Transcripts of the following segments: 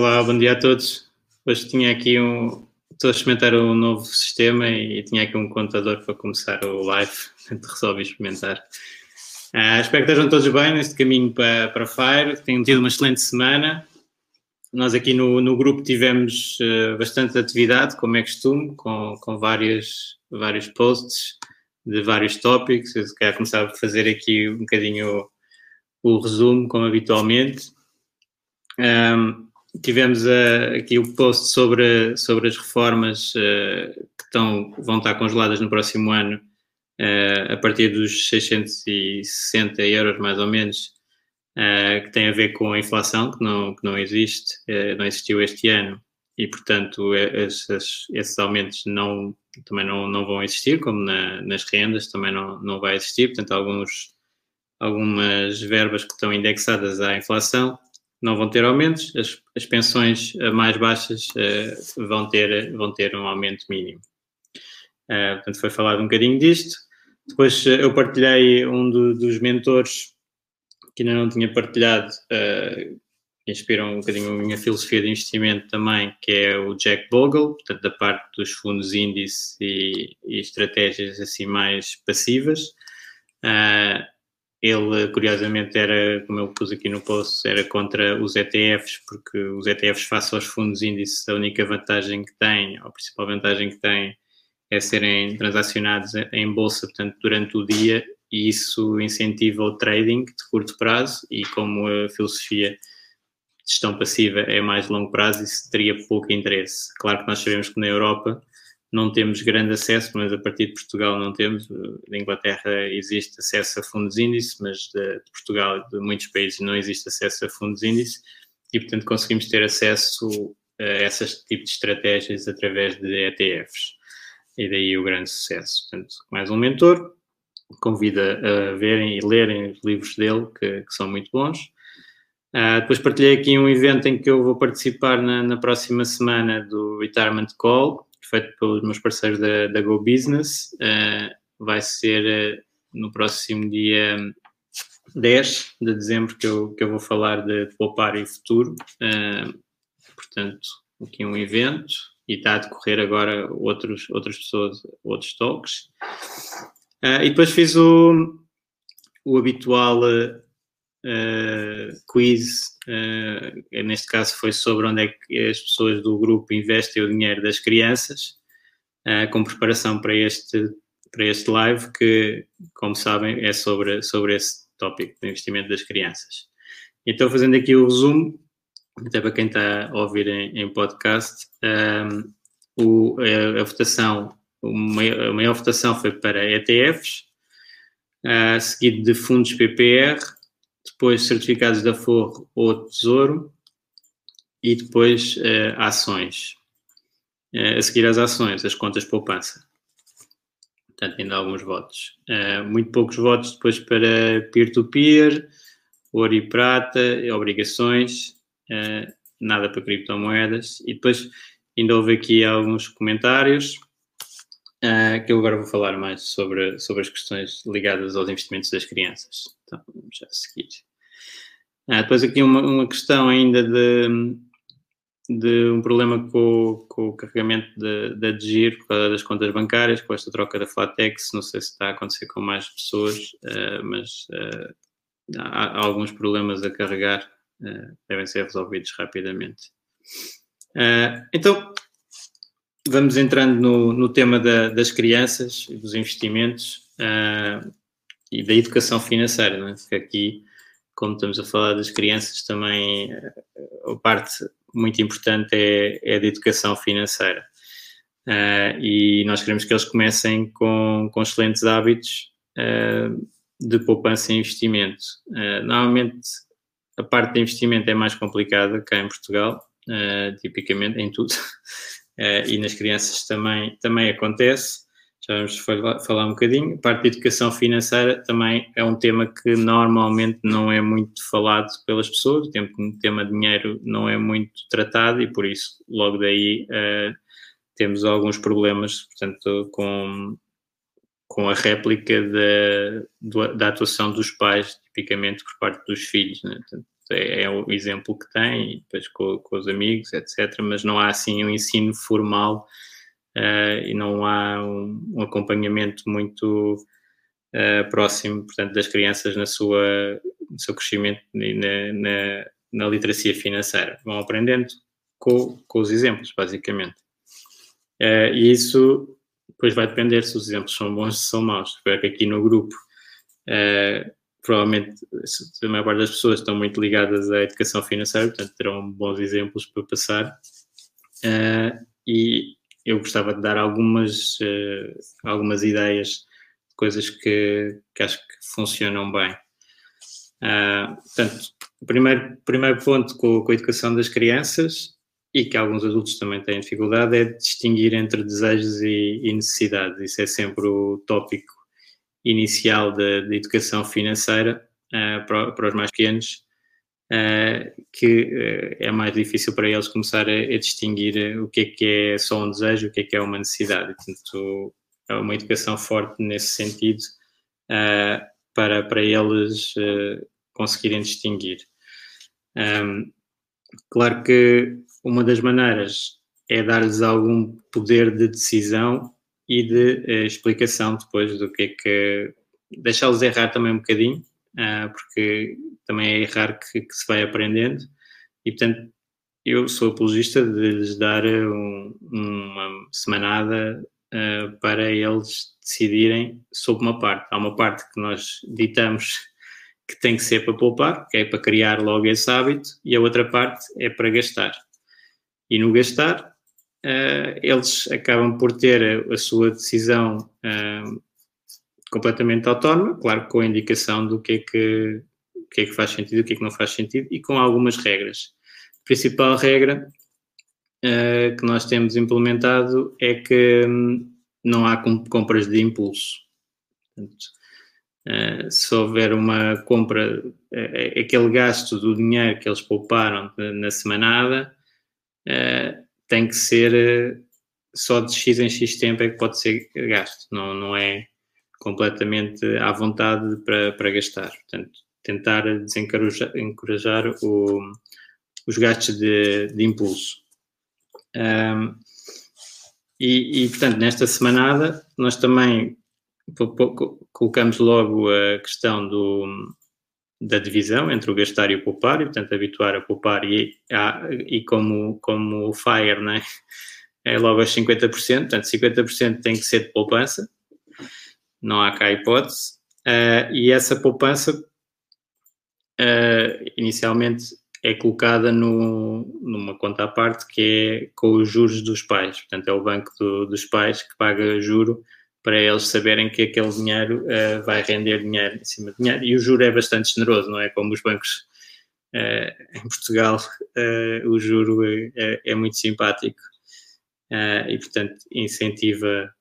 Olá, bom dia a todos. Hoje tinha aqui um. Estou a experimentar um novo sistema e tinha aqui um contador para começar o live, portanto resolvi experimentar. Uh, espero que estejam todos bem neste caminho para, para Fire, tenham tido uma excelente semana. Nós aqui no, no grupo tivemos uh, bastante atividade, como é costume, com, com vários, vários posts de vários tópicos. Eu quero começar a fazer aqui um bocadinho o, o resumo, como habitualmente. Um, tivemos uh, aqui o post sobre, sobre as reformas uh, que estão, vão estar congeladas no próximo ano, uh, a partir dos 660 euros mais ou menos, que tem a ver com a inflação, que não, que não existe, não existiu este ano, e portanto esses, esses aumentos não, também não, não vão existir, como na, nas rendas também não, não vai existir, portanto alguns, algumas verbas que estão indexadas à inflação não vão ter aumentos, as, as pensões eh, mais baixas uh, vão, ter, vão ter um aumento mínimo. Uh, portanto, foi falado um bocadinho disto. Depois uh, eu partilhei um do, dos mentores que ainda não tinha partilhado, que inspiram um bocadinho a minha filosofia de investimento também, que é o Jack Bogle, portanto, da parte dos fundos índice e, e estratégias assim mais passivas. Uh, ele, curiosamente, era, como eu pus aqui no post, era contra os ETFs, porque os ETFs, face aos fundos índices, a única vantagem que têm, ou a principal vantagem que têm, é serem transacionados em bolsa, portanto, durante o dia, e isso incentiva o trading de curto prazo, e como a filosofia de gestão passiva é mais longo prazo, isso teria pouco interesse. Claro que nós sabemos que na Europa não temos grande acesso, mas a partir de Portugal não temos. Na Inglaterra existe acesso a fundos índice, mas de, Portugal, de muitos países, não existe acesso a fundos índice e, portanto, conseguimos ter acesso a esses tipos de estratégias através de ETFs. E daí o grande sucesso. Portanto, mais um mentor, convida a verem e lerem os livros dele, que, que são muito bons. Uh, depois partilhei aqui um evento em que eu vou participar na, na próxima semana do Retirement Call, feito pelos meus parceiros da, da Go Business. Uh, vai ser uh, no próximo dia 10 de dezembro que eu, que eu vou falar de, poupar e futuro. Uh, portanto, aqui um evento e está a decorrer agora outros, outras pessoas, outros talks. e depois fiz o, o habitual quiz, uh, neste caso foi sobre onde é que as pessoas do grupo investem o dinheiro das crianças, uh, com preparação para este, para este live, que, como sabem, é sobre, sobre esse tópico do investimento das crianças. Então, fazendo aqui o resumo, até para quem está a ouvir em, em podcast, um, o, a, a, votação, a maior votação foi para ETFs, uh, seguido de fundos PPR, depois certificados da Forro ou Tesouro e depois uh, ações. Uh, a seguir as ações, as contas poupança. Portanto, ainda há alguns votos. Uh, muito poucos votos depois para peer-to-peer, ouro e prata, obrigações, nada para criptomoedas. E depois ainda houve aqui alguns comentários. Que eu agora vou falar mais sobre, sobre as questões ligadas aos investimentos das crianças. Então, vamos já seguir. Ah, depois aqui uma, uma questão ainda de, de um problema com, com o carregamento de giro por causa das contas bancárias, com esta troca da Flatex, não sei se está a acontecer com mais pessoas, uh, mas uh, há, há, alguns problemas a carregar devem ser resolvidos rapidamente. então, vamos entrando no, no tema da, das crianças e dos investimentos e da educação financeira, não é? porque aqui, como estamos a falar das crianças, também a parte muito importante é, é da educação financeira. Uh, e nós queremos que eles comecem com, com excelentes hábitos uh, de poupança e investimento. Uh, normalmente, a parte de investimento é mais complicada cá em Portugal, tipicamente em tudo, e nas crianças também, também acontece. Vamos falar, um bocadinho. A parte de educação financeira também é um tema que normalmente não é muito falado pelas pessoas, o tema dinheiro não é muito tratado e por isso, logo daí temos alguns problemas, portanto, com, com a réplica da, da atuação dos pais, tipicamente por parte dos filhos. Né? Portanto, é, é, o exemplo que tem, e depois com, com, os amigos, etc. Mas não há assim um ensino formal uh, e não há um, um acompanhamento muito uh, próximo, portanto, das crianças na sua, no seu crescimento e na, na, na literacia financeira. Vão aprendendo com, com os exemplos, basicamente. Uh, e isso depois vai depender se os exemplos são bons ou são maus. Espero que aqui no grupo, provavelmente a maior parte das pessoas estão muito ligadas à educação financeira, portanto terão bons exemplos para passar. Uh, e eu gostava de dar algumas, algumas ideias de coisas que, que acho que funcionam bem. portanto, o primeiro, primeiro ponto com, com a educação das crianças e que alguns adultos também têm dificuldade, é distinguir entre desejos e, e necessidades. Isso é sempre o tópico inicial da educação financeira uh, para, para, os mais pequenos, uh, que uh, é mais difícil para eles começar a, a, distinguir o que é que é só um desejo, o que é que é uma necessidade. Portanto, é uma educação forte nesse sentido para, para eles conseguirem distinguir. Um, claro que uma das maneiras é dar-lhes algum poder de decisão e de uh, explicação depois do que é que. deixá-los errar também um bocadinho, uh, porque também é errar que, que, se vai aprendendo, e portanto eu sou apologista de lhes dar um, uma semanada uh, para eles decidirem sobre uma parte. Há uma parte que nós ditamos que tem que ser para poupar, que é para criar logo esse hábito, e a outra parte é para gastar e no gastar, uh, eles acabam por ter a, a sua decisão uh, completamente autónoma, claro, com a indicação do que é que, o que, é que faz sentido, o que é que não faz sentido, e com algumas regras. A principal regra uh, que nós temos implementado é que um, não há compras de impulso. Portanto, Uh, se houver uma compra, uh, aquele gasto do dinheiro que eles pouparam na semanada, tem que ser só de X em X tempo é que pode ser gasto, não, não é completamente à vontade para, para gastar. Portanto, tentar desencorajar encorajar o, os gastos de, de impulso. Um, e, e, portanto, nesta semanada, nós também colocamos logo a questão do, da divisão entre o gastar e o poupar, e portanto habituar a poupar e, a, e como, como o FIRE, né? é logo aos 50%, portanto 50% tem que ser de poupança, não há cá hipótese, uh, e essa poupança uh, inicialmente é colocada no, numa conta à parte que é com os juros dos pais, portanto é o banco do, dos pais que paga juro para eles saberem que aquele dinheiro uh, vai render dinheiro em cima de dinheiro. E o juro é bastante generoso, não é? Como os bancos em Portugal, o juro é, é, é muito simpático e, portanto, incentiva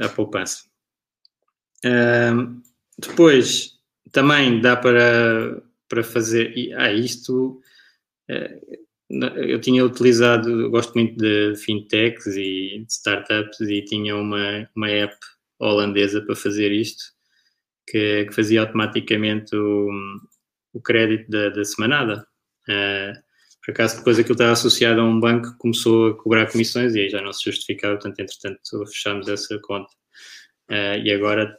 a poupança. Depois, também dá para, para fazer. Ah, isto eu tinha utilizado, gosto muito de fintechs e de startups e tinha uma, uma app holandesa para fazer isto, que, que fazia automaticamente o, o crédito da, da semanada. Uh, por acaso, depois aquilo estava associado a um banco que começou a cobrar comissões e aí já não se justificava, portanto, entretanto, fechámos essa conta. Uh, e agora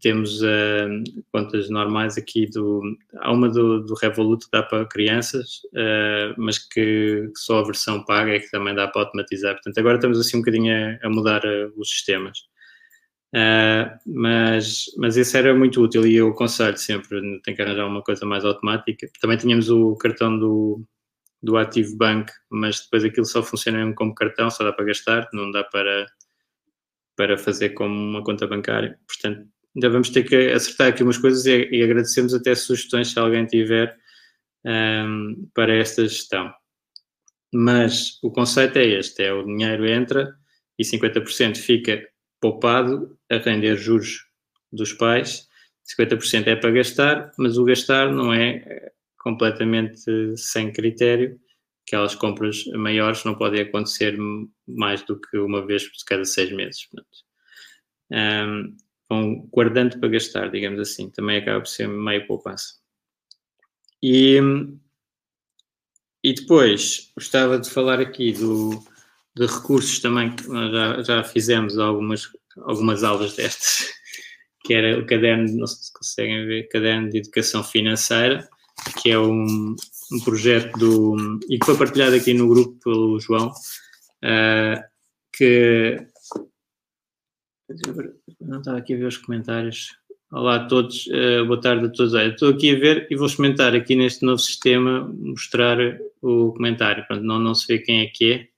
temos uh, contas normais aqui do. há uma do, do Revolut que dá para crianças, uh, mas que só a versão paga é que também dá para automatizar. Portanto, agora estamos assim um bocadinho a, a mudar uh, os sistemas. Mas, mas esse era muito útil e eu aconselho sempre, tem que arranjar uma coisa mais automática. Também tínhamos o cartão do, do Active Bank, mas depois aquilo só funciona mesmo como cartão, só dá para gastar, não dá para, para fazer como uma conta bancária. Portanto, ainda vamos ter que acertar aqui umas coisas e, e agradecemos até sugestões se alguém tiver um, para esta gestão. Mas o conceito é este: é o dinheiro entra e 50% fica poupado a render juros dos pais, 50% é para gastar, mas o gastar não é completamente sem critério. Aquelas compras maiores não podem acontecer mais do que uma vez por cada seis meses. Um, vão guardando para gastar, digamos assim. Também acaba por ser meio poupança. E, e depois, gostava de falar aqui do, de recursos também, que já, já fizemos algumas, algumas aulas destas, que era o caderno, não sei se conseguem ver, caderno de educação financeira, que é um, um projeto do, e que foi partilhado aqui no grupo pelo João, uh, que não estava aqui a ver os comentários. Olá a todos, uh, boa tarde a todos. Estou aqui a ver e vou experimentar aqui neste novo sistema mostrar o comentário. Pronto, não, não se vê quem é que é.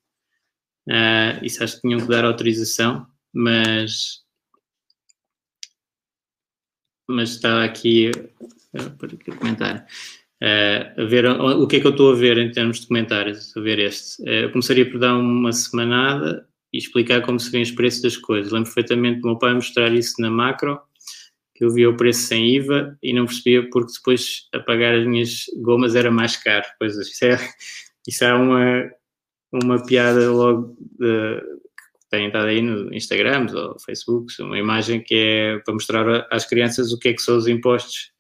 Uh, isso acho que tinham que dar autorização, mas mas está aqui, uh, por o. Uh, a ver o que é que eu estou a ver em termos de comentários, a ver este. Uh, eu começaria por dar uma semanada e explicar como seriam os preços das coisas. Lembro perfeitamente do meu pai mostrar isso na macro, que eu via o preço sem IVA e não percebia porque depois a pagar as minhas gomas era mais caro. Pois isso é, isso é uma, uma piada logo de, que tem estado aí no Instagram ou Facebook, uma imagem que é para mostrar às crianças o que é que são os impostos,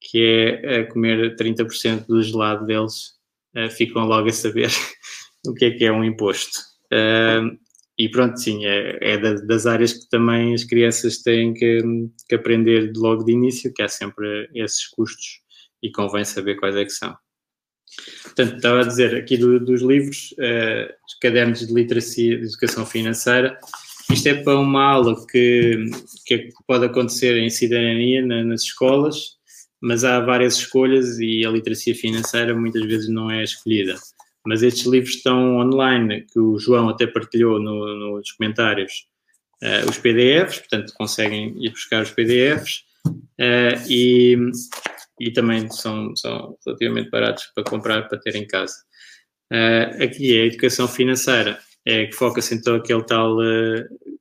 que é comer 30% do gelado deles, eh, ficam logo a saber o que é que é um imposto. Uh, e pronto, sim, é, é das áreas que também as crianças têm que, que, aprender logo de início, que há sempre esses custos e convém saber quais é que são. Portanto, estava a dizer aqui do, dos livros, uh, os cadernos de literacia de educação financeira, isto é para uma aula que, que pode acontecer em cidadania na, nas escolas, mas há várias escolhas e a literacia financeira muitas vezes não é escolhida mas estes livros estão online, que o João até partilhou no, nos comentários, uh, os PDFs, portanto conseguem ir buscar os PDFs uh, e, e também são, são relativamente baratos para comprar, para ter em casa. Uh, aqui é a educação financeira, é que foca-se então aquele tal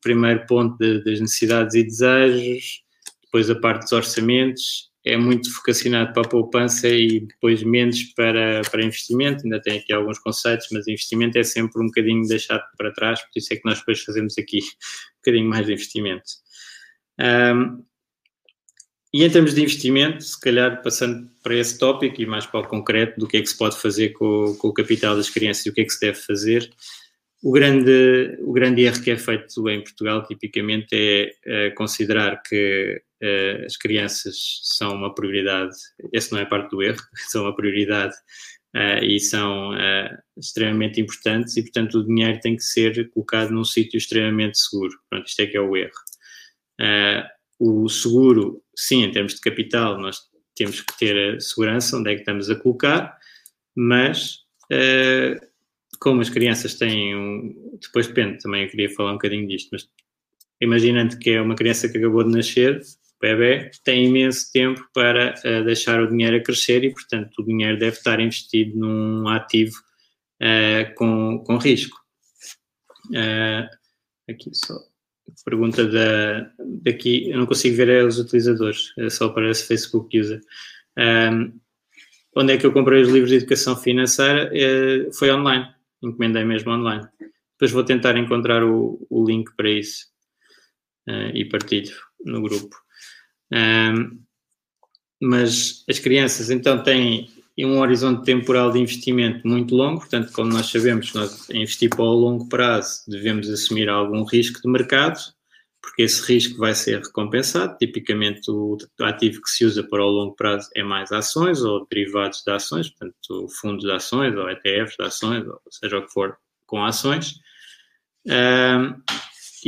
primeiro ponto de, das necessidades e desejos, depois a parte dos orçamentos é muito focacionado para a poupança e depois menos para, para investimento. Ainda tem aqui alguns conceitos, mas investimento é sempre um bocadinho deixado para trás, por isso é que nós depois fazemos aqui um bocadinho mais de investimento. Um, e em termos de investimento, se calhar passando para esse tópico e mais para o concreto do que é que se pode fazer com, com o capital das crianças e o que é que se deve fazer, o grande, o grande erro que é feito em Portugal, tipicamente, é, é considerar que as crianças são uma prioridade. Esse não é parte do erro, são uma prioridade uh, e são uh, extremamente importantes e, portanto, o dinheiro tem que ser colocado num sítio extremamente seguro. Pronto, isto é que é o erro. o seguro, sim, em termos de capital, nós temos que ter a segurança onde é que estamos a colocar, mas como as crianças têm um. Depois depende, também eu queria falar um bocadinho disto, mas imaginando que é uma criança que acabou de nascer, bebê, tem imenso tempo para uh, deixar o dinheiro a crescer e, portanto, o dinheiro deve estar investido num ativo uh, com, com risco. Uh, aqui só. Pergunta da, daqui, eu não consigo ver os utilizadores, é só para esse Facebook user. Um, onde é que eu comprei os livros de educação financeira? foi online encomendei mesmo online. Depois vou tentar encontrar o, o link para isso uh, e partilho no grupo. Um, mas as crianças então têm um horizonte temporal de investimento muito longo, portanto, como nós sabemos, nós investir para o longo prazo devemos assumir algum risco de mercado, porque esse risco vai ser recompensado. Tipicamente, o ativo que se usa para o longo prazo é mais ações ou derivados de ações, portanto, fundos de ações ou ETFs de ações, ou seja o que for, com ações. Um,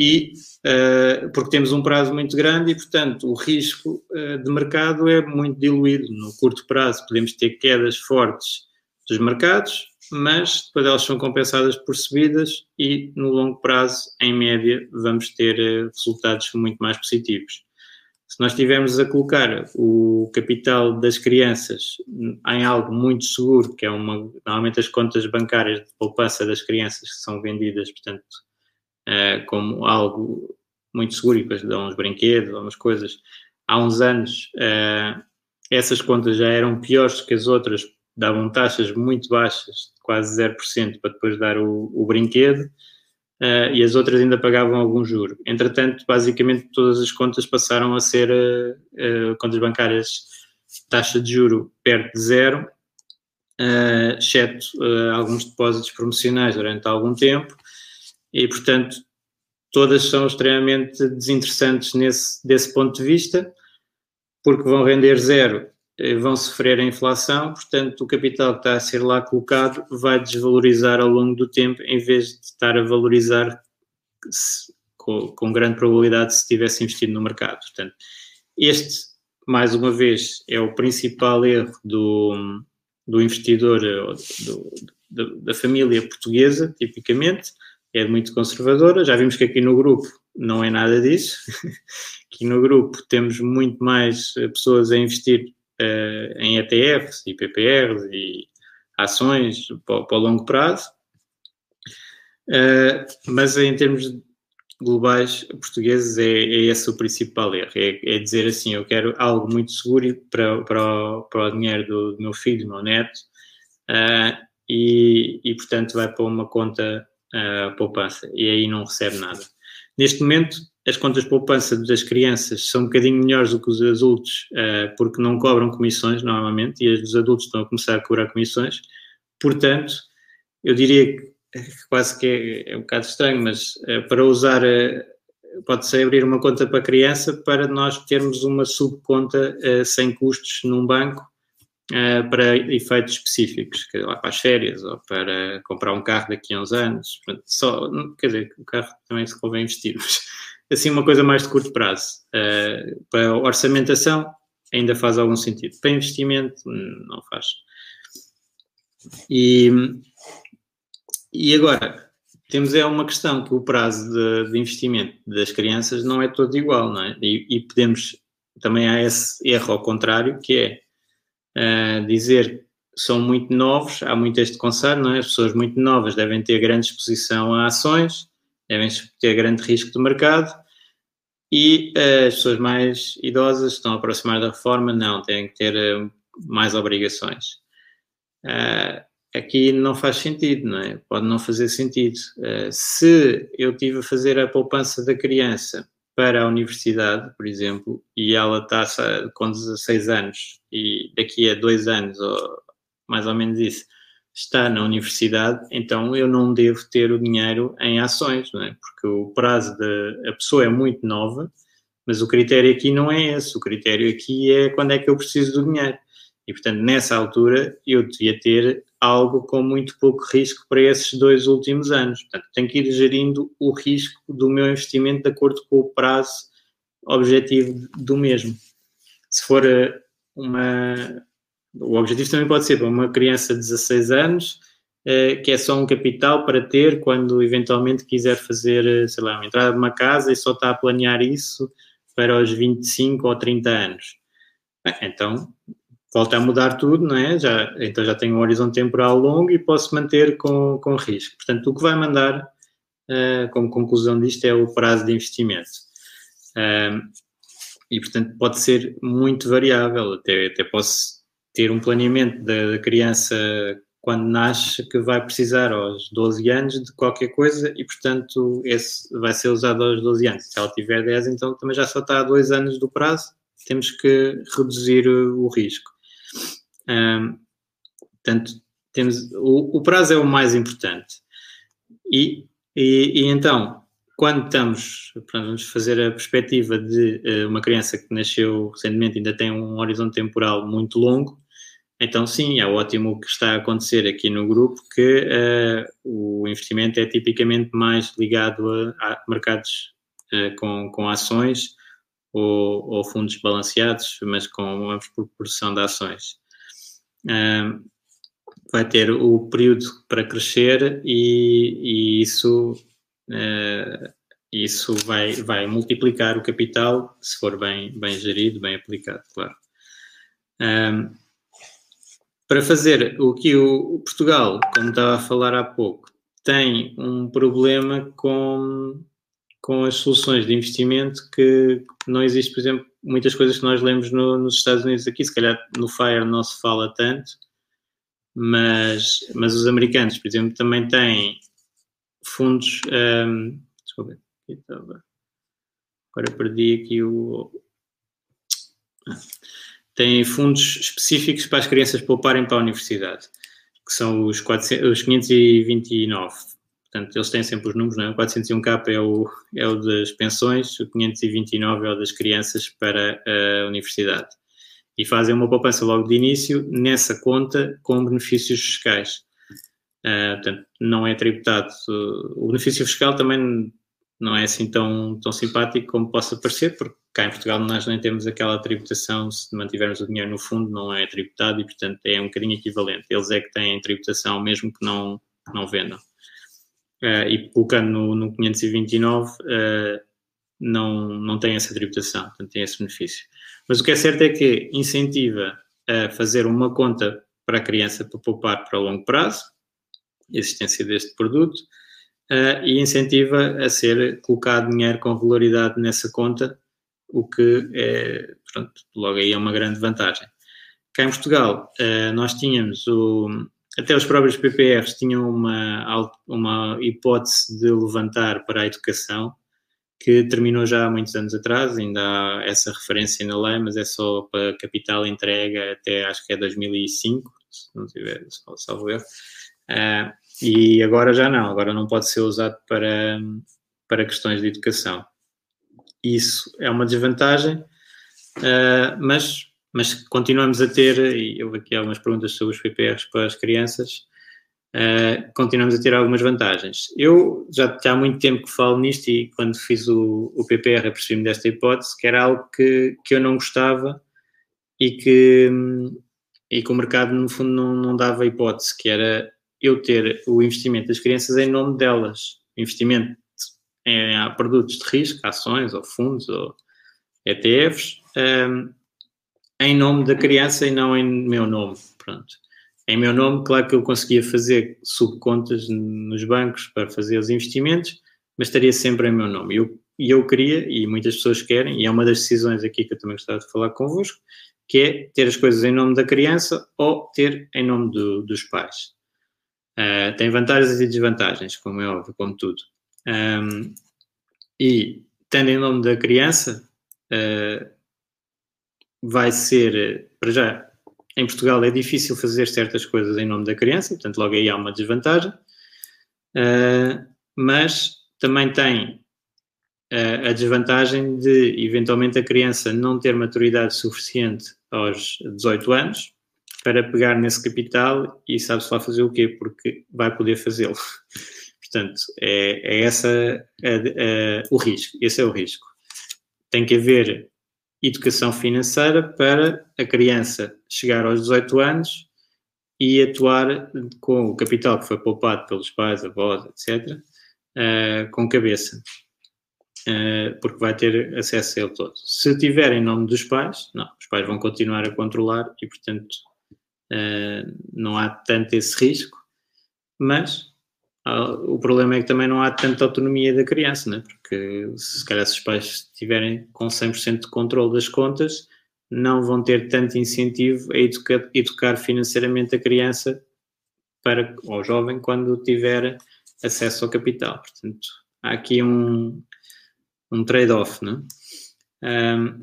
e uh, porque temos um prazo muito grande e, portanto, o risco uh, de mercado é muito diluído. No curto prazo podemos ter quedas fortes dos mercados, mas depois elas são compensadas por subidas e no longo prazo, em média, vamos ter uh, resultados muito mais positivos. Se nós estivermos a colocar o capital das crianças em algo muito seguro, que é uma, normalmente as contas bancárias de poupança das crianças que são vendidas, portanto, uh, como algo muito seguro e depois dão uns brinquedos umas coisas. Há uns anos, uh, essas contas já eram piores que as outras, davam taxas muito baixas, quase 0%, para depois dar o, o brinquedo. Uh, e as outras ainda pagavam algum juro. Entretanto, basicamente todas as contas passaram a ser uh, contas bancárias taxa de juro perto de zero, exceto alguns depósitos promocionais durante algum tempo, e, portanto, todas são extremamente desinteressantes nesse, desse ponto de vista, porque vão render zero, eh, vão sofrer a inflação, portanto, o capital que está a ser lá colocado vai desvalorizar ao longo do tempo, em vez de estar a valorizar se, com, com, grande probabilidade se tivesse investido no mercado. Portanto, este, mais uma vez, é o principal erro do, do investidor, eh, do, do, da família portuguesa, tipicamente, é muito conservadora. Já vimos que aqui no grupo não é nada disso. aqui no grupo temos muito mais eh, pessoas a investir uh, em ETFs e PPRs e ações para, o longo prazo. Uh, mas em termos globais portugueses é, é esse o principal erro, é, é, dizer assim, eu quero algo muito seguro para, para, o, para o dinheiro do, do meu filho, do meu neto, uh, e, e portanto vai para uma conta a poupança e aí não recebe nada. Neste momento, as contas de poupança das crianças são um bocadinho melhores do que os adultos, uh, porque não cobram comissões normalmente, e os adultos estão a começar a cobrar comissões. Portanto, eu diria que quase que é, é um bocado estranho, mas uh, para usar, uh, pode-se abrir uma conta para criança para nós termos uma subconta sem custos num banco uh, para efeitos específicos, lá para as férias ou para comprar um carro daqui a uns anos. Só, quer dizer, o carro também se convém investir, mas assim uma coisa mais de curto prazo. Uh, para orçamentação ainda faz algum sentido. Para investimento não faz. E, e agora, temos é uma questão que o prazo de, de, investimento das crianças não é todo igual, não é? E, e podemos, também há esse erro ao contrário, que é uh, dizer são muito novos, há muito este conselho, não é? As pessoas muito novas devem ter grande exposição a ações, devem ter grande risco de mercado e uh, as pessoas mais idosas estão a aproximar da reforma, não, têm que ter uh, mais obrigações. Uh, aqui não faz sentido, não é? Pode não fazer sentido. se eu tive a fazer a poupança da criança para a universidade, por exemplo, e ela está com 16 anos e daqui a dois anos, ou mais ou menos isso, está na universidade, então eu não devo ter o dinheiro em ações, não é? Porque o prazo da pessoa é muito nova, mas o critério aqui não é esse. O critério aqui é quando é que eu preciso do dinheiro. E, portanto, nessa altura, eu devia ter algo com muito pouco risco para esses dois últimos anos. Portanto, tenho que ir gerindo o risco do meu investimento de acordo com o prazo objetivo do mesmo. Se for eh, uma. O objetivo também pode ser para uma criança de 16 anos, eh, que é só um capital para ter quando eventualmente quiser fazer, eh, sei lá, uma entrada de uma casa e só está a planear isso para os 25 ou 30 anos. Então, volta a mudar tudo, não é? Já, então já tenho um horizonte temporal longo e posso manter com, com risco. Portanto, o que vai mandar uh, como conclusão disto é o prazo de investimento. Uh, e, portanto, pode ser muito variável. Até, até posso ter um planeamento da, da criança quando nasce que vai precisar aos 12 anos de qualquer coisa e, portanto, esse vai ser usado aos 12 anos. Se ela tiver 10, então também já só está a 2 anos do prazo, temos que reduzir o risco. Portanto, temos, o, o, prazo é o mais importante. E, e, e, então, quando estamos, vamos fazer a perspectiva de uh, uma criança que nasceu recentemente ainda tem um horizonte temporal muito longo, então sim, é ótimo o que está a acontecer aqui no grupo, que uh, o investimento é tipicamente mais ligado a, a mercados uh, com, com ações ou, ou, fundos balanceados, mas com uma proporção de ações. Vai ter o período para crescer e, e isso uh, isso vai, vai multiplicar o capital se for bem, bem gerido, bem aplicado, claro. Para fazer o que o Portugal, como estava a falar há pouco, tem um problema com, com as soluções de investimento que não existe, por exemplo, muitas coisas que nós lemos no, nos Estados Unidos aqui, se calhar no FIRE não se fala tanto, mas, mas os americanos, por exemplo, também têm fundos. Um, eu ver. Aqui estava. Agora perdi aqui o. Ah, tem fundos específicos para as crianças pouparem para a universidade, que são os, 400, os 529. Portanto, eles têm sempre os números, não é? O 401k é o, é o das pensões, o 529 é o das crianças para a universidade. E fazem uma poupança logo de início nessa conta com benefícios fiscais. Uh, portanto, não é tributado. O benefício fiscal também não é assim tão, tão simpático como possa parecer, porque cá em Portugal nós nem temos aquela tributação, se mantivermos o dinheiro no fundo, não é tributado e, portanto, é um bocadinho equivalente. Eles é que têm tributação mesmo que não, não vendam. Uh, e colocando no, no 529, uh, não, não tem essa tributação, portanto, tem esse benefício. Mas o que é certo é que incentiva a fazer uma conta para a criança para poupar para longo prazo, existência deste produto uh, e incentiva a ser colocado dinheiro com regularidade nessa conta, o que é, pronto, logo aí é uma grande vantagem. Cá em Portugal, nós tínhamos o, até os próprios PPRs tinham uma, uma hipótese de levantar para a educação, que terminou já há muitos anos atrás, ainda há essa referência na lei, mas é só para capital entrega até acho que é 2005, se não tiver salvo erro. Uh, e agora já não, agora não pode ser usado para, para questões de educação. Isso é uma desvantagem, uh, mas, mas continuamos a ter, e houve aqui algumas perguntas sobre os PPRs para as crianças, uh, continuamos a ter algumas vantagens. Eu já, já há muito tempo que falo nisto e quando fiz o, o PPR apercebi-me desta hipótese, que era algo que, que eu não gostava e que, e que o mercado no fundo não, não dava hipótese, que era eu ter o investimento das crianças em nome delas. Investimento em, produtos de risco, ações ou fundos ou ETFs, um, em nome da criança e não em meu nome. Pronto. Em meu nome, claro que eu conseguia fazer subcontas nos bancos para fazer os investimentos, mas estaria sempre em meu nome. Eu, e eu queria, e muitas pessoas querem, e é uma das decisões aqui que eu também gostava de falar convosco, que é ter as coisas em nome da criança ou ter em nome do, dos pais. Uh, tem vantagens e desvantagens, como é óbvio, como tudo. Um, e, tendo em nome da criança, uh, vai ser, para já, em Portugal é difícil fazer certas coisas em nome da criança, portanto, logo aí há uma desvantagem. Uh, mas também tem a desvantagem de, eventualmente, a criança não ter maturidade suficiente aos 18 anos para pegar nesse capital e sabe-se lá fazer o quê, porque vai poder fazê-lo. Portanto, é, é essa o risco, esse é o risco. Tem que haver educação financeira para a criança chegar aos 18 anos e atuar com o capital que foi poupado pelos pais, avós, etc., uh, eh, com cabeça, uh, porque vai ter acesso a ele todo. Se tiver em nome dos pais, não, os pais vão continuar a controlar e, portanto, uh, não há tanto esse risco, mas o problema é que também não há tanta autonomia da criança, né? porque se calhar se os pais estiverem com 100% de controle das contas, não vão ter tanto incentivo a educar, educar financeiramente a criança para, ou jovem quando tiver acesso ao capital. Portanto, há aqui um, um trade-off. Né? Um,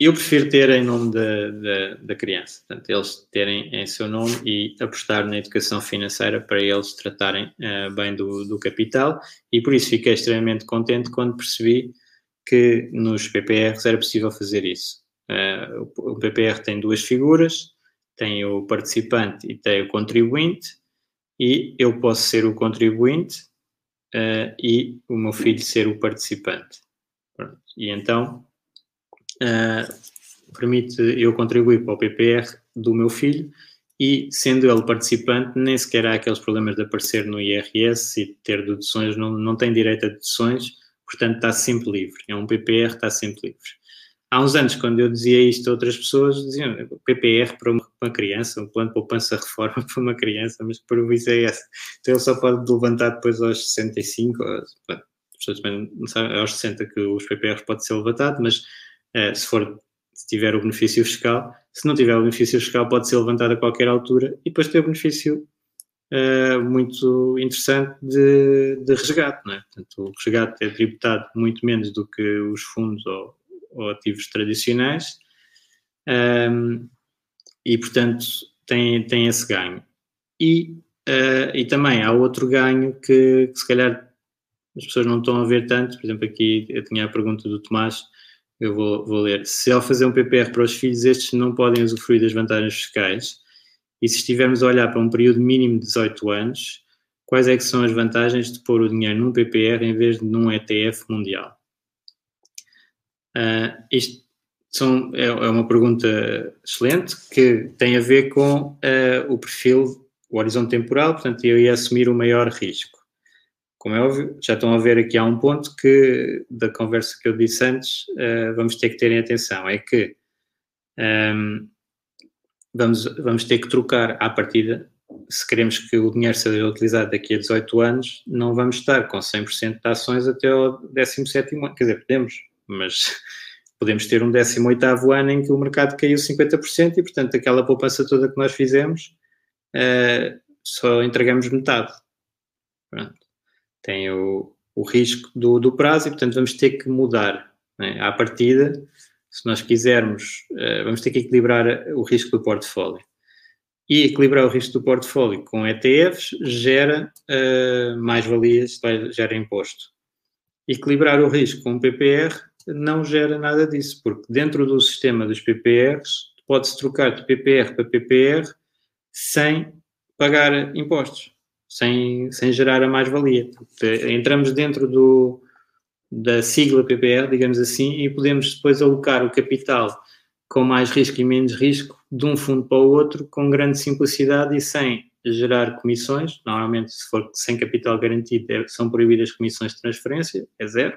eu prefiro ter em nome da, da, da, criança, portanto, eles terem em seu nome e apostar na educação financeira para eles tratarem uh, bem do, do, capital e por isso fiquei extremamente contente quando percebi que nos PPRs era possível fazer isso. Uh, o, PPR tem duas figuras, tem o participante e tem o contribuinte e eu posso ser o contribuinte uh, e o meu filho ser o participante. Pronto. E então uh, permite eu contribuir para o PPR do meu filho e, sendo ele participante, nem sequer há aqueles problemas de aparecer no IRS e ter deduções, não, não tem direito a deduções, portanto está sempre livre. É um PPR, está sempre livre. Há uns anos, quando eu dizia isto a outras pessoas, diziam PPR para uma, criança, um plano de poupança reforma para uma criança, mas que previsão é essa? Então ele só pode levantar depois aos 65, aos, as pessoas também não sabem, aos 60 que os PPRs pode ser levantado, mas se for se tiver o benefício fiscal, se não tiver o benefício fiscal pode ser levantado a qualquer altura e depois ter o benefício uh, muito interessante de, de resgate, não é? Portanto, o resgate é tributado muito menos do que os fundos ou, ou ativos tradicionais um, ehm, e, portanto, tem, tem esse ganho. E, uh, e também há outro ganho que, que se calhar as pessoas não estão a ver tanto, por exemplo, aqui eu tinha a pergunta do Tomás, eu vou, vou ler. Se ao fazer um PPR para os filhos, estes não podem usufruir das vantagens fiscais, e se estivermos a olhar para um período mínimo de 18 anos, quais é que são as vantagens de pôr o dinheiro num PPR em vez de num ETF mundial? Uh, isto são, é, é, uma pergunta excelente que tem a ver com uh, o perfil, o horizonte temporal, portanto, eu ia assumir o maior risco como é óbvio, já estão a ver aqui há um ponto que, da conversa que eu disse antes, uh, vamos ter que terem atenção, é que um, ehm, vamos, vamos ter que trocar à partida, se queremos que o dinheiro seja utilizado daqui a 18 anos, não vamos estar com 100% de ações até ao 17 ano, quer dizer, podemos, mas podemos ter um 18 ano em que o mercado caiu 50% e, portanto, aquela poupança toda que nós fizemos, uh, só entregamos metade. Pronto tem o, o risco do, do, prazo e, portanto, vamos ter que mudar. Né? À partida, se nós quisermos, uh, vamos ter que equilibrar o risco do portfólio. E equilibrar o risco do portfólio com ETFs gera uh, mais-valias, gera imposto. Equilibrar o risco com o PPR não gera nada disso, porque dentro do sistema dos PPRs pode-se trocar de PPR para PPR sem pagar impostos sem, sem gerar a mais-valia. Entramos dentro do, da sigla PPR, digamos assim, e podemos depois alocar o capital com mais risco e menos risco de um fundo para o outro com grande simplicidade e sem gerar comissões. Normalmente, se for sem capital garantido, é, são proibidas comissões de transferência, é zero,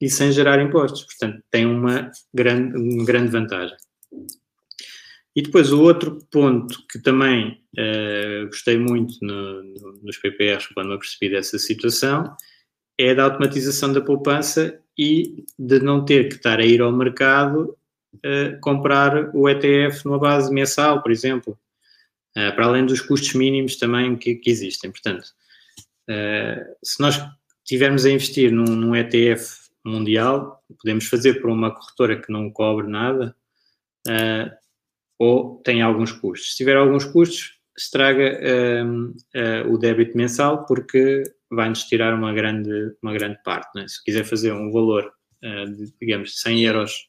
e sem gerar impostos. Portanto, tem uma grande, uma grande vantagem. E depois o outro ponto que também uh, gostei muito no, no, nos PPRs quando me apercebi dessa situação é da automatização da poupança e de não ter que estar a ir ao mercado uh, comprar o ETF numa base mensal, por exemplo, uh, para além dos custos mínimos também que, que existem. Portanto, se nós tivermos a investir num, num ETF mundial, podemos fazer por uma corretora que não cobre nada, Uh, ou tem alguns custos. Se tiver alguns custos, estraga um, uh, o débito mensal porque vai-nos tirar uma grande, uma grande parte. Né? Se quiser fazer um valor, uh, de, digamos, 100 euros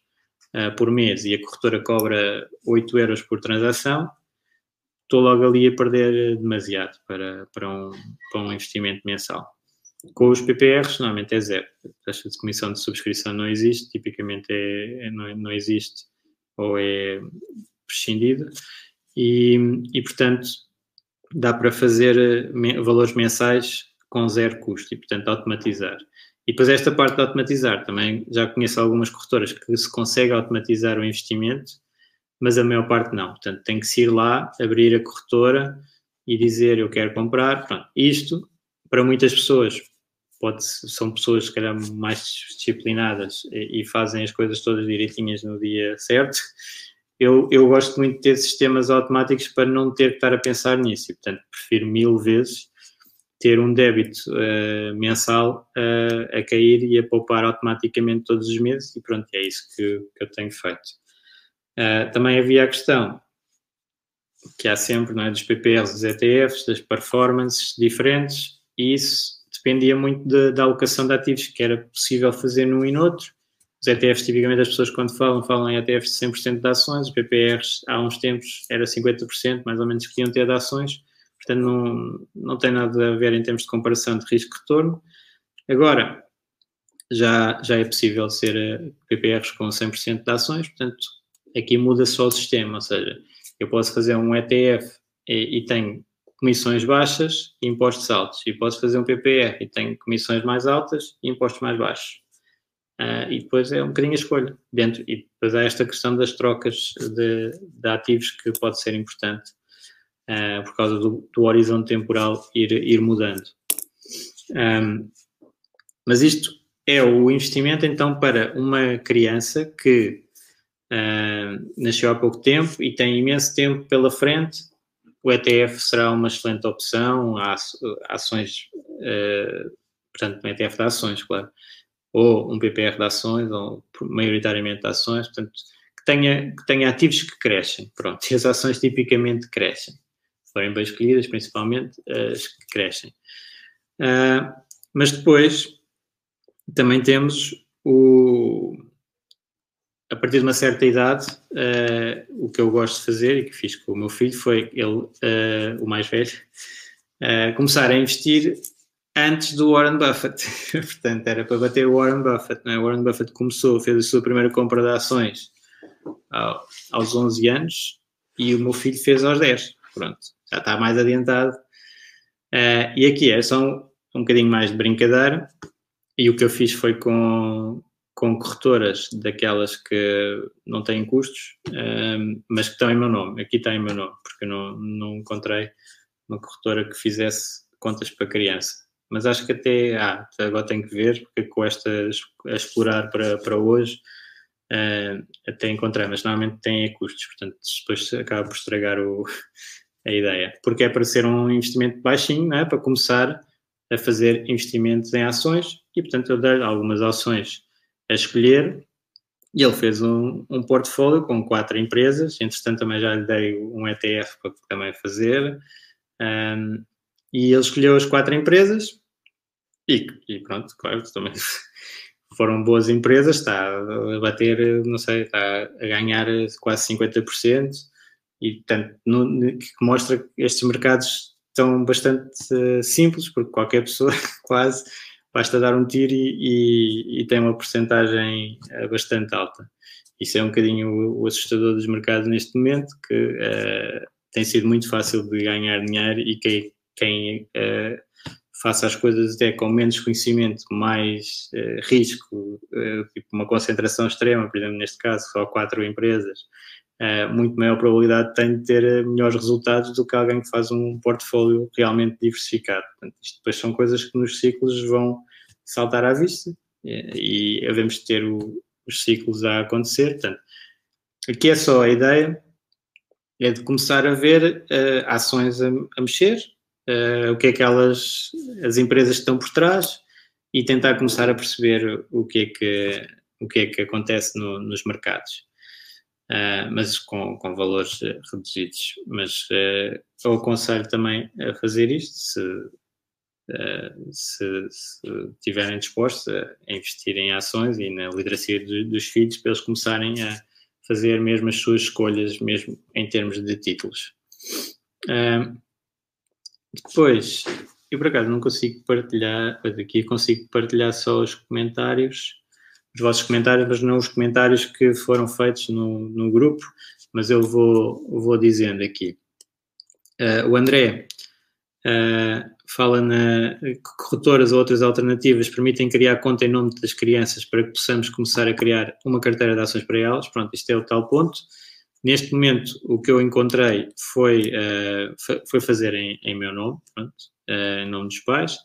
uh, por mês e a corretora cobra 8 euros por transação, estou logo ali a perder demasiado para, para, um, para um investimento mensal. Com os PPRs, normalmente é zero. A taxa de comissão de subscrição não existe, tipicamente é, é não, não existe ou é prescindida e, e portanto, dá para fazer eh, valores mensais com zero custo e, portanto, automatizar. E depois esta parte de automatizar, também já conheço algumas corretoras que se consegue automatizar o investimento, mas a maior parte não. Portanto, tem que se ir lá, abrir a corretora e dizer eu quero comprar. Pronto, isto, para muitas pessoas, pode, são pessoas, se calhar, mais disciplinadas e, e fazem as coisas todas direitinhas no dia certo eu, eu gosto muito de ter sistemas automáticos para não ter que estar a pensar nisso e, portanto, prefiro mil vezes ter um débito uh, mensal uh, a cair e a poupar automaticamente todos os meses e pronto, é isso que, que eu tenho feito. Uh, também havia a questão que há sempre não é, dos PPRs, dos ETFs, das performances diferentes, e isso dependia muito de, da alocação de ativos que era possível fazer num e noutro. Os ETFs, tipicamente, as pessoas quando falam, falam em ETFs de 100% de ações, os PPRs há uns tempos era 50%, mais ou menos, que iam ter de ações, portanto não, não tem nada a ver em termos de comparação de risco-retorno. Agora, já, já é possível ser eh, PPRs com 100% de ações, portanto, aqui muda só o sistema, ou seja, eu posso fazer um ETF e, e tenho comissões baixas e impostos altos, e posso fazer um PPR e tenho comissões mais altas e impostos mais baixos. Uh, e depois é um bocadinho a escolha dentro, e depois há esta questão das trocas de, de ativos que pode ser importante uh, por causa do, do, horizonte temporal ir, ir mudando. Um, mas isto é o investimento então para uma criança que uh, nasceu há pouco tempo e tem imenso tempo pela frente. O ETF será uma excelente opção, há ações, portanto, um ETF de ações, claro, ou um PPR de ações, ou maioritariamente de ações, portanto, que tenha, que tenha ativos que crescem, pronto, e as ações tipicamente crescem, se forem bem escolhidas, principalmente, as que crescem. Uh, mas depois, também temos o, a partir de uma certa idade, uh, o que eu gosto de fazer e que fiz com o meu filho foi ele, uh, o mais velho, começar a investir antes do Warren Buffett. Portanto, era para bater o Warren Buffett. Não é? O Warren Buffett começou, fez a sua primeira compra de ações ao, aos 11 anos e o meu filho fez aos 10. Pronto, já está mais adiantado. e aqui é só um, um bocadinho mais de brincadeira. E o que eu fiz foi com, com corretoras daquelas que não têm custos, ehm, mas que estão em meu nome. Aqui está em meu nome, porque eu não, não encontrei uma corretora que fizesse contas para criança. Mas acho que até, ah, agora tenho que ver, porque com esta a explorar para, para hoje, uh, até encontrei, mas normalmente tem custos, portanto depois acaba por estragar o, a ideia. Porque é para ser um investimento baixinho, não é? para começar a fazer investimentos em ações e, portanto, eu dei algumas ações a escolher e ele fez um, um portfólio com quatro empresas, entretanto também já lhe dei um ETF para também fazer, um, e ele escolheu as quatro empresas e, e, pronto, claro, também foram boas empresas, está a bater, não sei, está a ganhar quase 50%, e portanto, no, que mostra que estes mercados estão bastante uh, simples, porque qualquer pessoa quase basta dar um tiro e, e, e tem uma porcentagem eh, bastante alta. Isso é um bocadinho o, o assustador dos mercados neste momento, que uh, tem sido muito fácil de ganhar dinheiro e quem, quem uh, faça as coisas até com menos conhecimento, mais uh, risco, tipo uma concentração extrema, por exemplo, neste caso, só quatro empresas, muito maior probabilidade tem de ter melhores resultados do que alguém que faz um portfólio realmente diversificado. Portanto, isto depois são coisas que nos ciclos vão saltar à vista e, e devemos ter o, os ciclos a acontecer. Portanto, aqui é só a ideia é de começar a ver uh, ações a, a mexer, uh, o que é que elas, as empresas estão por trás e tentar começar a perceber o que é que, o que, é que acontece no, nos mercados. Uh, mas com, com valores reduzidos. Mas eu aconselho também a fazer isto, se Uh, se, se estiverem dispostos a investir em ações e na literacia do, dos filhos para eles começarem a fazer mesmo as suas escolhas, mesmo em termos de títulos. Uh, depois, eu por acaso não consigo partilhar, aqui consigo partilhar só os comentários, os vossos comentários, mas não os comentários que foram feitos no, no grupo, mas eu vou, vou dizendo aqui. Uh, o André Uh, fala na que corretoras ou outras alternativas permitem criar conta em nome das crianças para que possamos começar a criar uma carteira de ações para elas. Pronto, isto é o tal ponto. Neste momento, o que eu encontrei foi, uh, foi fazer em, em, meu nome, pronto, uh, em nome dos pais,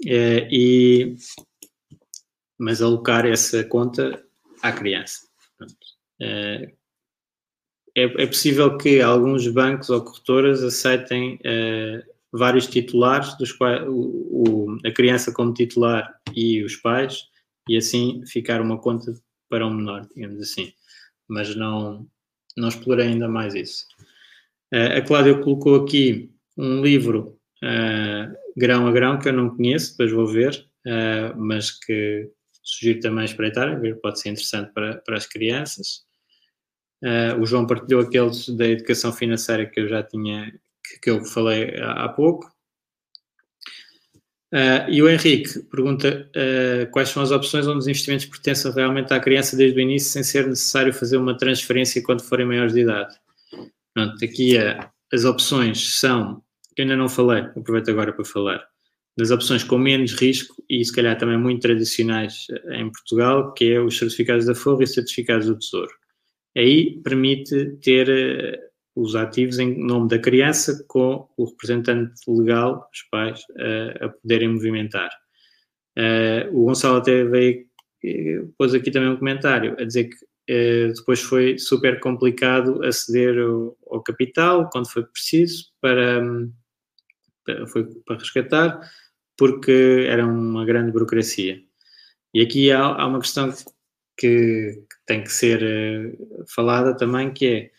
e, mas alocar essa conta à criança. É, é, possível que alguns bancos ou corretoras aceitem uh, vários titulares, dos quais o, o, a criança como titular e os pais, e assim ficar uma conta para um menor, digamos assim. mas não, não explorei ainda mais isso. Uh, a Cláudia colocou aqui um livro uh, grão a grão que eu não conheço, depois vou ver, uh, mas que sugiro também espreitar, ver, pode ser interessante para, para as crianças. o João partilhou aqueles da educação financeira que eu já tinha, que, que eu falei há, há pouco. Uh, e o Henrique pergunta uh, quais são as opções onde os investimentos pertencem realmente à criança desde o início, sem ser necessário fazer uma transferência quando forem maiores de idade. Pronto, aqui uh, as opções são, que ainda não falei, aproveito agora para falar, das opções com menos risco e se calhar também muito tradicionais em Portugal, que é os certificados da Forra e os certificados do Tesouro. Aí permite ter os ativos em nome da criança com o representante legal, os pais, uh, a poderem movimentar. Uh, o Gonçalo até veio, eh, pôs aqui também um comentário a dizer que uh, depois foi super complicado aceder ao, ao, capital quando foi preciso para, para, foi para resgatar, porque era uma grande burocracia. E aqui há, há uma questão que, que tem que ser falada também, que é Uh,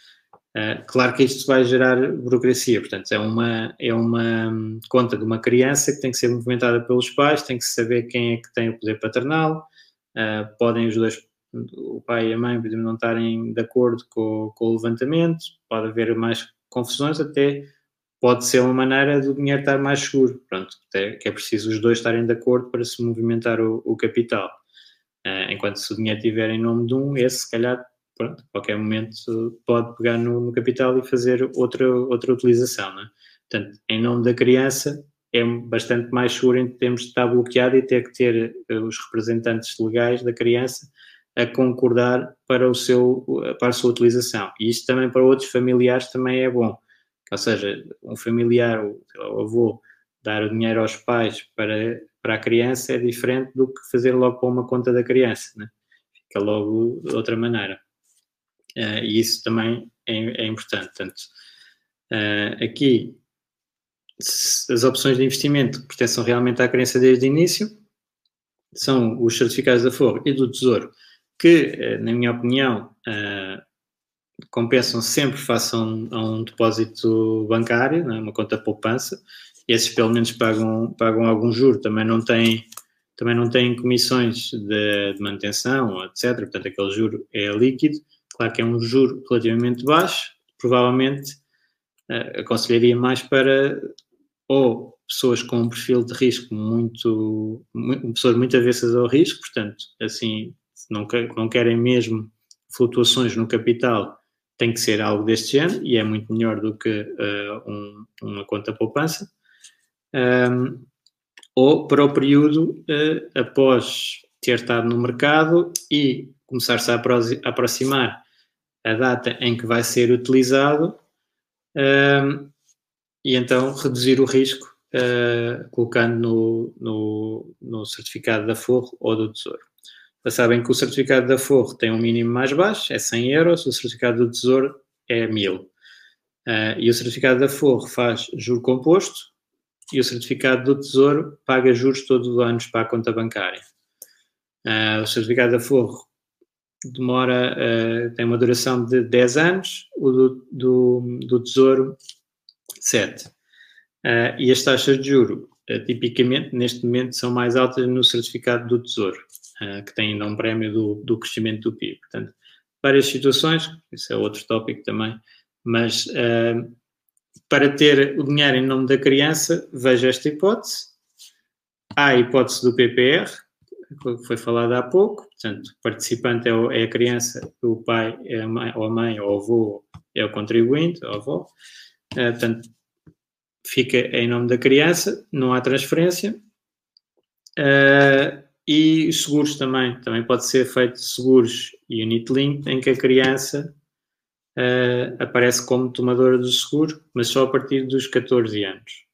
claro que isto vai gerar burocracia, portanto, é uma, é uma hum, conta de uma criança que tem que ser movimentada pelos pais, tem que saber quem é que tem o poder paternal, uh, podem os dois, o pai e a mãe, não estarem de acordo com, com, o levantamento, pode haver mais confusões, até pode ser uma maneira do dinheiro estar mais seguro, pronto, que é preciso os dois estarem de acordo para se movimentar o, o capital. Uh, enquanto se o dinheiro estiver em nome de um, esse se calhar pronto, a qualquer momento pode pegar no, no, capital e fazer outra, outra utilização. Não é? Portanto, em nome da criança, é bastante mais seguro em termos de estar bloqueado e ter que ter eh, os representantes legais da criança a concordar para, o seu, para a sua utilização. E isto também para outros familiares também é bom. Ou seja, um familiar, o, o avô, dar o dinheiro aos pais para, para a criança é diferente do que fazer logo para uma conta da criança. Né? Fica logo de outra maneira. Uh, e isso também é, é importante. Portanto, uh, aqui, as opções de investimento que pertencem realmente à crença desde o início são os certificados da Forro e do Tesouro, que, uh, na minha opinião, compensam sempre face a um, a um depósito bancário, né, uma conta poupança. Esses, pelo menos, pagam, pagam algum juro, também não têm também não têm comissões de, de manutenção, etc. Portanto, aquele juro é líquido Claro que é um juro relativamente baixo, provavelmente uh, aconselharia mais para ou pessoas com um perfil de risco muito, muito pessoas muito avessas ao risco, portanto, assim, não, não querem mesmo flutuações no capital, tem que ser algo deste género e é muito melhor do que uh, um, uma conta poupança. Um, ou para o período uh, após ter estado no mercado e começar-se a aproximar a data em que vai ser utilizado um, e então reduzir o risco uh, colocando no, no, no, certificado da Forro ou do Tesouro. Já sabem que o certificado da Forro tem um mínimo mais baixo, é 100 euros, o certificado do Tesouro é 1000. Uh, e o certificado da Forro faz juro composto e o certificado do Tesouro paga juros todos os anos para a conta bancária. Uh, o certificado da Forro demora, uh, tem uma duração de 10 anos, o do, do, do Tesouro 7. Uh, eh, e as taxas de juro, uh, tipicamente, neste momento, são mais altas no certificado do Tesouro, que tem ainda um prémio do, do crescimento do PIB. Portanto, várias situações, isso é outro tópico também, mas para ter o dinheiro em nome da criança, veja esta hipótese. Há a hipótese do PPR, que foi falado há pouco, portanto, o participante é, o, é a criança, o pai é a mãe, ou a mãe, ou o avô é o contribuinte, ou a avó, uh, portanto, fica em nome da criança, não há transferência, uh, e os seguros também, também pode ser feito seguros unit link, em que a criança uh, aparece como tomadora do seguro, mas só a partir dos 14 anos.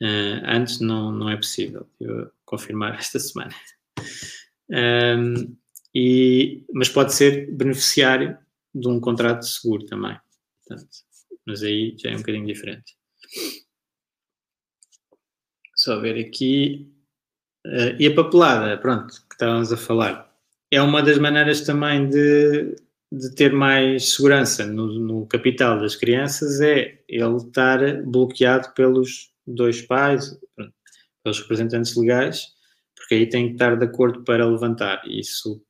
Uh, antes não, não é possível, vou confirmar esta semana. Um, e, mas pode ser beneficiário de um contrato de seguro também. Portanto, mas aí já é um bocadinho diferente. Só ver aqui. Uh, e a papelada, pronto, que estávamos a falar. É uma das maneiras também de de ter mais segurança no, no, capital das crianças é ele estar bloqueado pelos dois pais, pelos representantes legais, porque aí tem que estar de acordo para levantar. Isso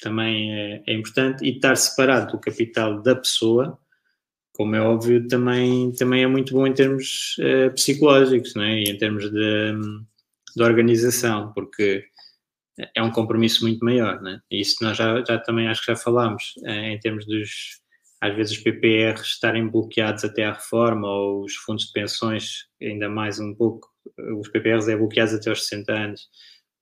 também é, é importante. E estar separado do capital da pessoa, como é óbvio, também, também é muito bom em termos uh, psicológicos, não é? e em termos de, de organização, porque é um compromisso muito maior, né? Isso nós já, já também acho que já falámos, eh, em termos dos, às vezes os PPRs estarem bloqueados até à reforma, ou os fundos de pensões, ainda mais um pouco, os PPRs é bloqueados até aos 60 anos,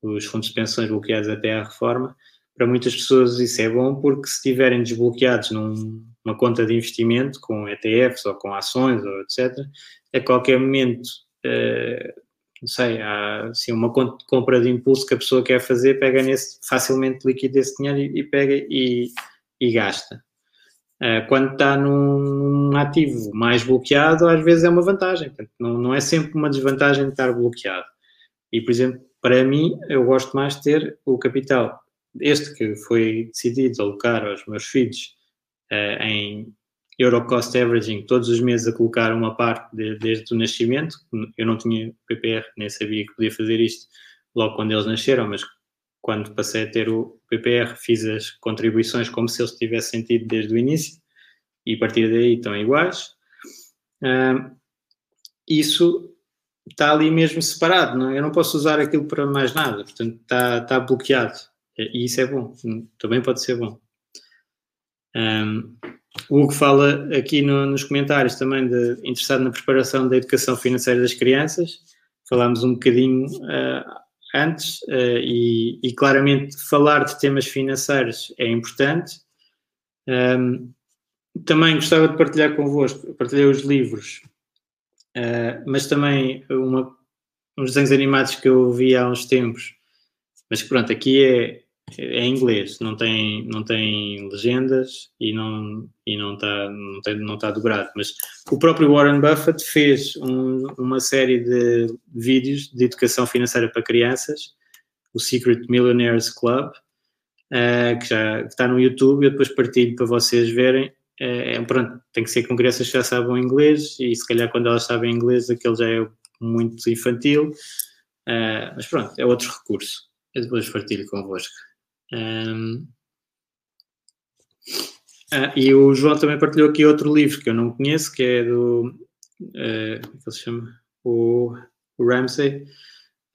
os fundos de pensões bloqueados até à reforma, para muitas pessoas isso é bom porque se estiverem desbloqueados num, numa conta de investimento com ETFs ou com ações ou etc., a qualquer momento uh, não sei, há assim, uma compra de impulso que a pessoa quer fazer, pega nesse, facilmente liquida esse dinheiro e, e pega e, e gasta. Uh, quando está num ativo mais bloqueado, às vezes é uma vantagem. Portanto, não, não é sempre uma desvantagem de estar bloqueado. E, por exemplo, para mim, eu gosto mais de ter o capital, este que foi decidido alocar aos meus filhos uh, em Euro Cost Averaging todos os meses a colocar uma parte de, desde o nascimento. Eu não tinha PPR, nem sabia que podia fazer isto logo quando eles nasceram, mas quando passei a ter o PPR fiz as contribuições como se eles tivessem tido desde o início e a partir daí estão iguais. Uh, isso está ali mesmo separado, não? É? eu não posso usar aquilo para mais nada, portanto está, bloqueado e isso é bom, também pode ser bom. Um, o Hugo fala aqui no, nos comentários também de interessado na preparação da educação financeira das crianças. Falámos um bocadinho uh, antes uh, e, e, claramente falar de temas financeiros é importante. Um, também gostava de partilhar convosco, partilhei os livros, uh, mas também uma, uns desenhos animados que eu vi há uns tempos, mas pronto, aqui é é em inglês, não tem, não tem legendas e não e não está não, tem, não tá dobrado. Mas o próprio Warren Buffett fez um, uma série de vídeos de educação financeira para crianças, o Secret Millionaires Club, uh, que já está no YouTube. Eu depois partilho para vocês verem. Uh, é, pronto, tem que ser com crianças que já sabem inglês e se calhar quando elas sabem inglês aquele já é muito infantil. Uh, mas pronto, é outro recurso. Eu depois partilho convosco. Um, ah, e o João também partilhou aqui outro livro que eu não conheço, que é do. Uh, como é que ele se chama? O, o Ramsey.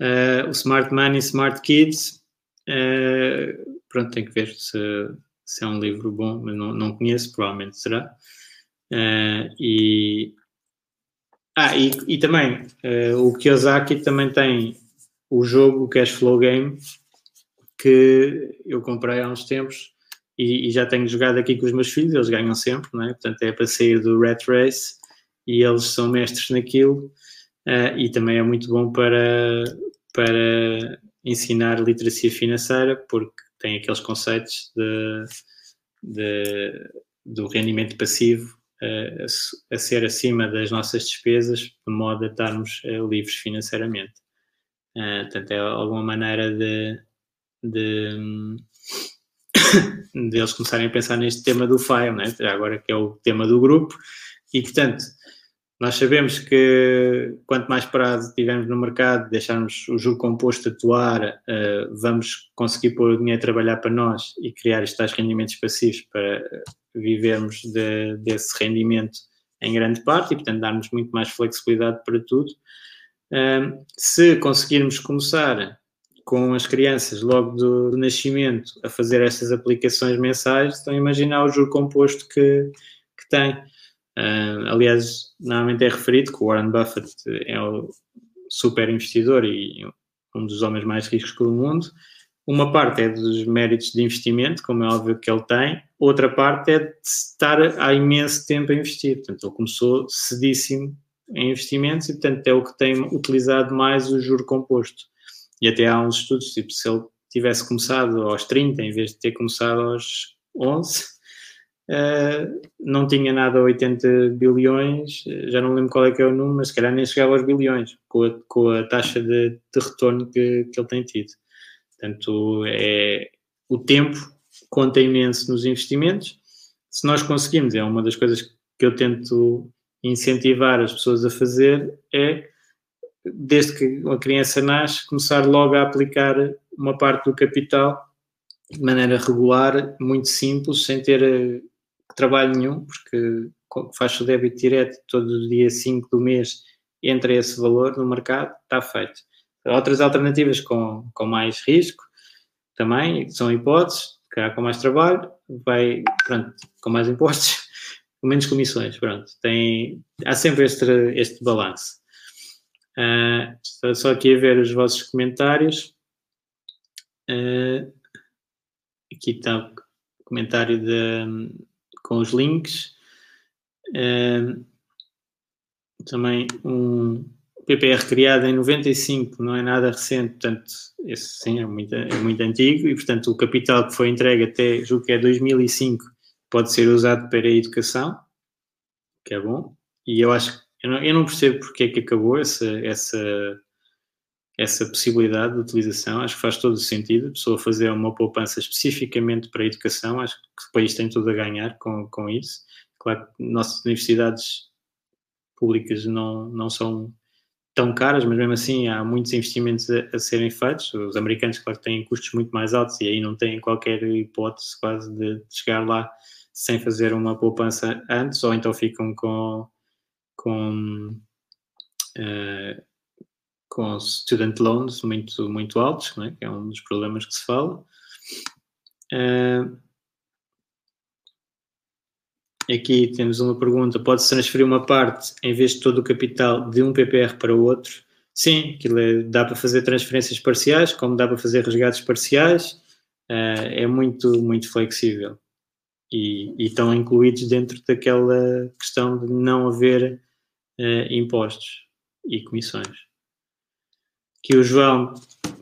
Uh, o Smart Money, Smart Kids. Uh, pronto, tem que ver se, se é um livro bom, mas não, não conheço, provavelmente será. e. Ah, e, e também o Kiyosaki também tem o jogo Cash Flow Game, que eu comprei há uns tempos e, e, já tenho jogado aqui com os meus filhos, eles ganham sempre, não é? portanto é para sair do Rat Race e eles são mestres naquilo uh, e também é muito bom para, para ensinar literacia financeira porque tem aqueles conceitos de, de do rendimento passivo uh, a, a, ser acima das nossas despesas de modo a estarmos uh, livres financeiramente. portanto, é alguma maneira de, de, de eles começarem a pensar neste tema do file, né? agora que é o tema do grupo, e portanto, nós sabemos que quanto mais parado estivermos no mercado, deixarmos o juro composto atuar, uh, vamos conseguir pôr o dinheiro a trabalhar para nós e criar estes rendimentos passivos para vivermos de, desse rendimento em grande parte e, portanto, darmos muito mais flexibilidade para tudo. Uh, se conseguirmos começar com as crianças logo do, do, nascimento a fazer estas aplicações mensais, estão a imaginar o juro composto que, que tem. Uh, aliás, normalmente é referido que o Warren Buffett é o super investidor e um dos homens mais ricos do mundo. Uma parte é dos méritos de investimento, como é óbvio que ele tem, outra parte é de estar há imenso tempo a investir. Portanto, ele começou cedíssimo em investimentos e, portanto, é o que tem utilizado mais o juro composto. E até há uns estudos, tipo, se ele tivesse começado aos 30 em vez de ter começado aos 11, uh, eh, não tinha nada a 80 bilhões, já não lembro qual é que é o número, mas se calhar nem chegava aos bilhões, com a, com a taxa de, de retorno que, que ele tem tido. Portanto, é, o tempo conta imenso nos investimentos se nós conseguimos, é uma das coisas que eu tento incentivar as pessoas a fazer, é desde que a criança nasce, começar logo a aplicar uma parte do capital de maneira regular, muito simples, sem ter eh, trabalho nenhum, porque faz o débito direto todo dia 5 do mês, entra esse valor no mercado, está feito. Outras alternativas com, com mais risco também são hipóteses, calhar com mais trabalho, vai, pronto, com mais impostos, com menos comissões, pronto. Tem, há sempre este, este balanço. Uh, estou só aqui a ver os vossos comentários. Uh, aqui está o comentário de, com os links. Uh, também um PPR criado em 95, não é nada recente, portanto, esse sim é muito, é muito antigo e, portanto, o capital que foi entregue até, julgo que é 2005, pode ser usado para a educação, que é bom. E eu acho eu não, eu não percebo porque é que acabou essa, essa, essa possibilidade de utilização. Acho que faz todo o sentido a pessoa fazer uma poupança especificamente para a educação. Acho que o país tem tudo a ganhar com, com isso. Claro que nossas universidades públicas não, não são tão caras, mas mesmo assim há muitos investimentos a, a, serem feitos. Os americanos, claro, têm custos muito mais altos e aí não têm qualquer hipótese quase de, de chegar lá sem fazer uma poupança antes, ou então ficam com com, uh, com student loans muito, muito altos, é? que é um dos problemas que se fala. Uh, aqui temos uma pergunta: pode-se transferir uma parte, em vez de todo o capital, de um PPR para o outro? Sim, aquilo é, dá para fazer transferências parciais, como dá para fazer resgates parciais, uh, é muito, muito flexível. E, e, estão incluídos dentro daquela questão de não haver uh, impostos e comissões. Que o João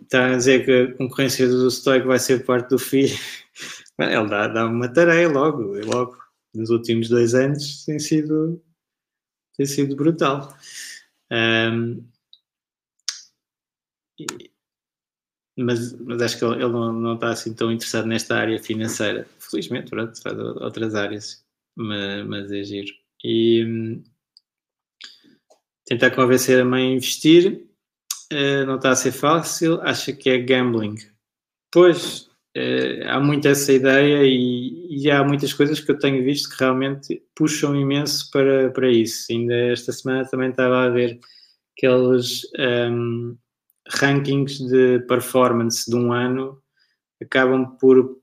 está a dizer que a concorrência do Stoic vai ser parte do FII. Ele dá, dá uma tarefa logo, logo. Nos últimos dois anos tem sido, tem sido brutal. Um, mas, mas acho que ele, não, não, está assim tão interessado nesta área financeira. Felizmente, pronto, faz outras áreas, mas, mas é giro. E, tentar convencer a mãe a investir, uh, não está a ser fácil, acha que é gambling. Pois, uh, há muito essa ideia e, e, há muitas coisas que eu tenho visto que realmente puxam imenso para, para isso. Ainda esta semana também estava a ver aqueles um, ehm, rankings de performance de um ano acabam por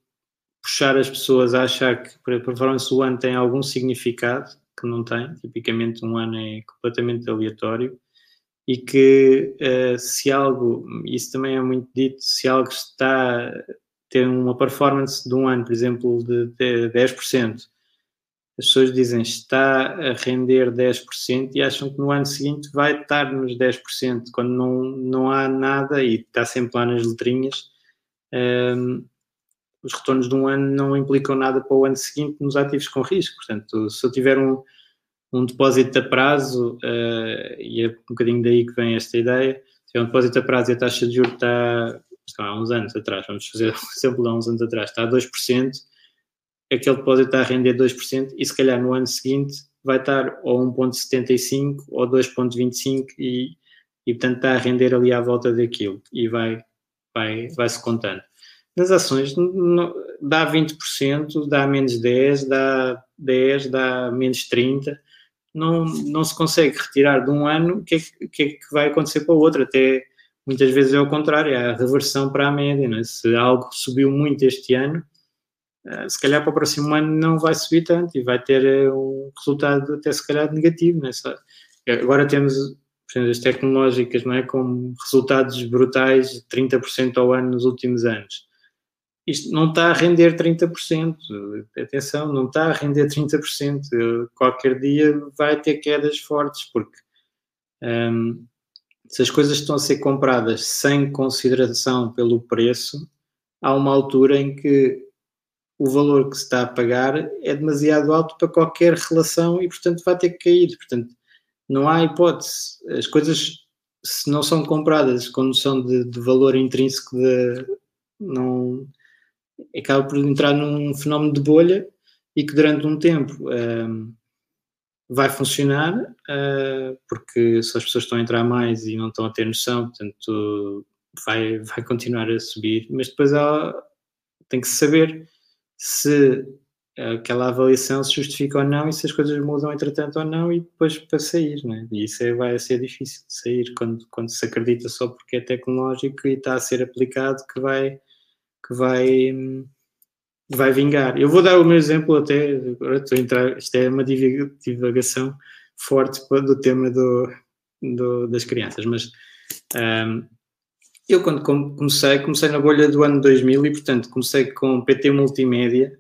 puxar as pessoas a achar que a performance do ano tem algum significado que não tem, tipicamente um ano é completamente aleatório, e que uh, se algo, isso também é muito dito, se algo está ter uma performance de um ano, por exemplo, de, de 10%, as pessoas dizem está a render 10% e acham que no ano seguinte vai estar nos 10%, quando não, não há nada e está sempre lá nas letrinhas. Um, ehm, os retornos de um ano não implicam nada para o ano seguinte nos ativos com risco. Portanto, se eu tiver um, um depósito a prazo, uh, e é um bocadinho daí que vem esta ideia, se é um depósito a prazo e a taxa de juros está, está há uns anos atrás, vamos fazer um exemplo há uns anos atrás, está a 2%, aquele depósito está a render 2% e se calhar no ano seguinte vai estar ou 1.75 ou 2.25 e, e portanto está a render ali à volta daquilo e vai, vai, vai se contando. Nas ações dá 20%, dá menos 10, dá 10, dá menos 30, não, não se consegue retirar de um ano o que, é que, é que vai acontecer para o outro, até muitas vezes é o contrário, é a reversão para a média, é? se algo subiu muito este ano, eh, se calhar para o próximo ano não vai subir tanto e vai ter eh, um resultado até se calhar negativo, é? agora temos as tecnológicas não é? com resultados brutais de 30% ao ano nos últimos anos isto não está a render 30%. Atenção, não está a render 30%. Qualquer dia vai ter quedas fortes, porque um, se as coisas estão a ser compradas sem consideração pelo preço, há uma altura em que o valor que se está a pagar é demasiado alto para qualquer relação e, portanto, vai ter que cair. Portanto, não há hipótese. As coisas, se não são compradas com noção de, de valor intrínseco, de, não acaba por entrar num fenómeno de bolha e que durante um tempo um, vai funcionar, uh, porque se as pessoas estão a entrar mais e não estão a ter noção, portanto, vai, vai continuar a subir, mas depois ela tem que saber se aquela avaliação se justifica ou não e se as coisas mudam entretanto ou não e depois para sair, né? E isso é, vai ser difícil de sair quando, quando se acredita só porque é tecnológico e está a ser aplicado que vai que vai vai vingar. Eu vou dar o meu exemplo até, agora estou a entrar, isto é uma divagação forte do tema do, do das crianças, mas um, eu quando comecei, comecei na bolha do ano 2000 e portanto comecei com PT Multimédia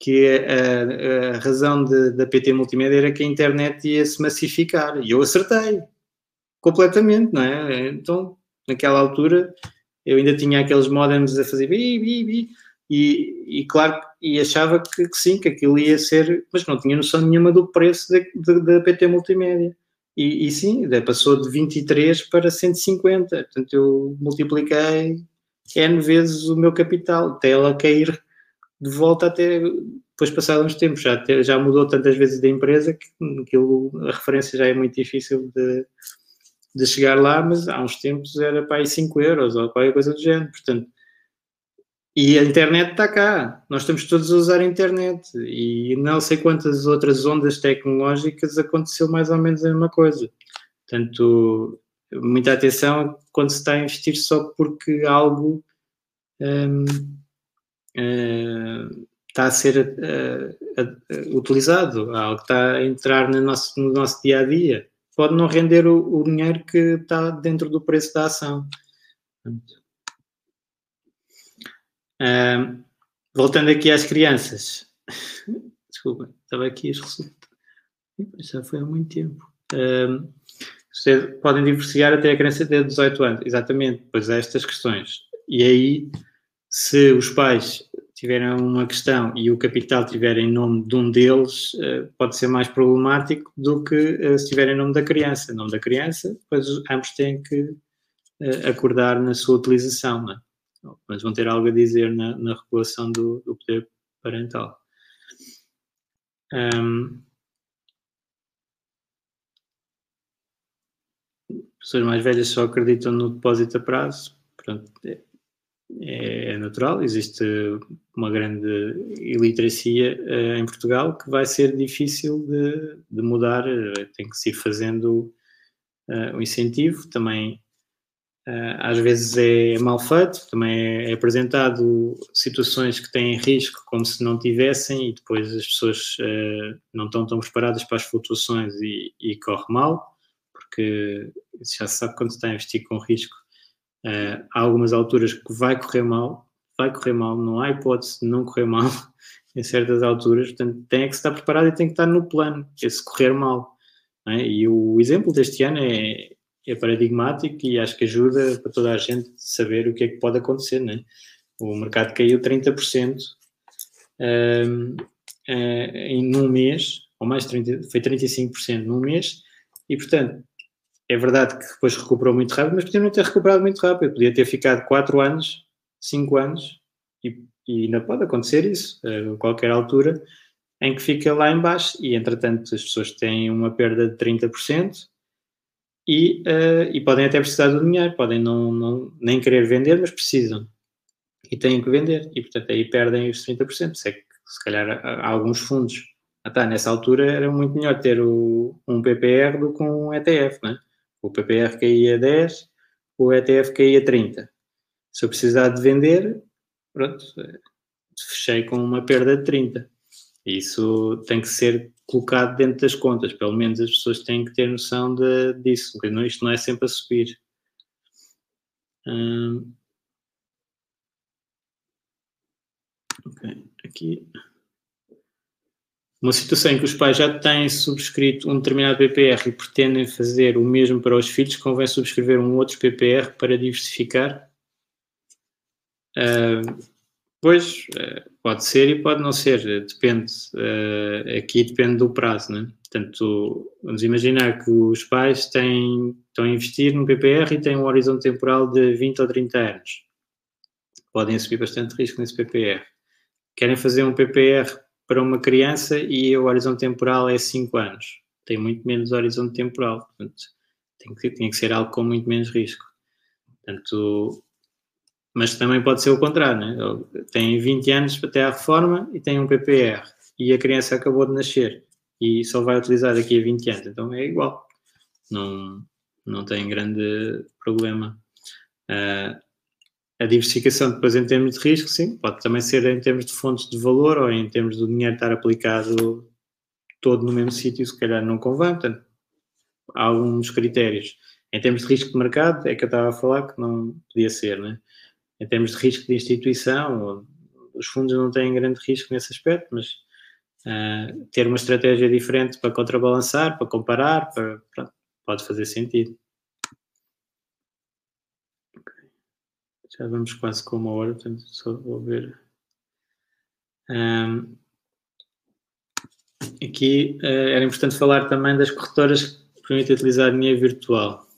que a, a razão de, da PT Multimédia era que a internet ia se massificar. E eu acertei completamente, não é? Então, naquela altura, eu ainda tinha aqueles modems a fazer bi, bi, bi, e, e claro, e achava que, que, sim, que aquilo ia ser, mas não tinha noção nenhuma do preço da PT Multimédia. E, e sim, passou de 23 para 150, portanto eu multipliquei N vezes o meu capital, até ela cair de volta até depois passados uns tempos, já, já mudou tantas vezes da empresa que aquilo, a referência já é muito difícil de, de chegar lá, mas há uns tempos era para aí 5 euros ou qualquer coisa do género, portanto, e a internet está cá, nós estamos todos a usar a internet e não sei quantas outras ondas tecnológicas aconteceu mais ou menos a mesma coisa. Portanto, muita atenção quando se está a investir só porque algo hum, uh, está a ser uh, uh, utilizado, algo está a entrar no nosso, no nosso dia a dia. Pode não render o, o dinheiro que está dentro do preço da ação. voltando aqui às crianças. Desculpa, estava aqui as resultados. Já foi há muito tempo. vocês podem divorciar até a criança ter 18 anos. Exatamente, pois há estas questões. E aí se os pais tiverem uma questão e o capital tiver em nome de um deles, eh, pode ser mais problemático do que eh, se tiver em nome da criança. Em nome da criança, depois ambos têm que eh, acordar na sua utilização, é? mas vão ter algo a dizer na, na regulação do, do, poder parental. Um, pessoas mais velhas só acreditam no depósito a prazo. Pronto, é, natural, existe uma grande iliteracia uh, em Portugal que vai ser difícil de, de mudar, uh, tem que se ir fazendo uh, o incentivo, também às vezes é mal feito, também é, é, apresentado situações que têm risco como se não tivessem e depois as pessoas não estão tão preparadas para as flutuações e, e corre mal, porque já se sabe quando está a investir com risco Uh, há algumas alturas que vai correr mal, vai correr mal, não há hipótese de não correr mal em certas alturas, portanto tem que estar preparado e tem que estar no plano, esse correr mal. É? E o exemplo deste ano é, é, paradigmático e acho que ajuda para toda a gente saber o que é que pode acontecer. É? O mercado caiu 30% um, uh, em num mês, ou mais 30, foi 35% num mês, e portanto é verdade que depois recuperou muito rápido, mas podia não ter recuperado muito rápido. Podia ter ficado 4 anos, 5 anos, e, e, ainda pode acontecer isso, a qualquer altura, em que fica lá embaixo e, entretanto, as pessoas têm uma perda de 30% e, uh, e podem até precisar do dinheiro, podem não, não, nem querer vender, mas precisam. E têm que vender. E, portanto, aí perdem os 30%. Se, é que, se calhar há alguns fundos. Ah, tá, nessa altura era muito melhor ter o, um PPR do que um ETF, não é? O PPR caía 10, o ETF caía 30. Se eu precisar de vender, pronto, fechei com uma perda de 30. Isso tem que ser colocado dentro das contas, pelo menos as pessoas têm que ter noção de, disso, porque não, isto não é sempre a subir. Hum. Ok, aqui uma situação em que os pais já têm subscrito um determinado PPR e pretendem fazer o mesmo para os filhos, convém subscrever um outro PPR para diversificar? Uh, pois, uh, pode ser e pode não ser, depende. Uh, aqui depende do prazo, né? Portanto, vamos imaginar que os pais têm, estão a investir num PPR e têm um horizonte temporal de 20 ou 30 anos. Podem assumir bastante risco nesse PPR. Querem fazer um PPR para uma criança e o horizonte temporal é 5 anos. Tem muito menos horizonte temporal. Portanto, tem que, tem que ser algo com muito menos risco. Portanto, mas também pode ser o contrário, né? tem 20 anos até à reforma e tem um PPR e a criança acabou de nascer e só vai utilizar daqui a 20 anos, então é igual, não, não tem grande problema. Uh, a diversificação depois em termos de risco, sim, pode também ser em termos de fontes de valor ou em termos do dinheiro estar aplicado todo no mesmo sítio, se calhar não convém, portanto, há alguns critérios. Em termos de risco de mercado, é que eu estava a falar que não podia ser, né? Em termos de risco de instituição, os fundos não têm grande risco nesse aspecto, mas uh, ter uma estratégia diferente para contrabalançar, para comparar, para, pronto, pode fazer sentido. Já vamos quase com uma hora, portanto só vou ver. Um, aqui uh, era importante falar também das corretoras que permitem utilizar dinheiro virtual.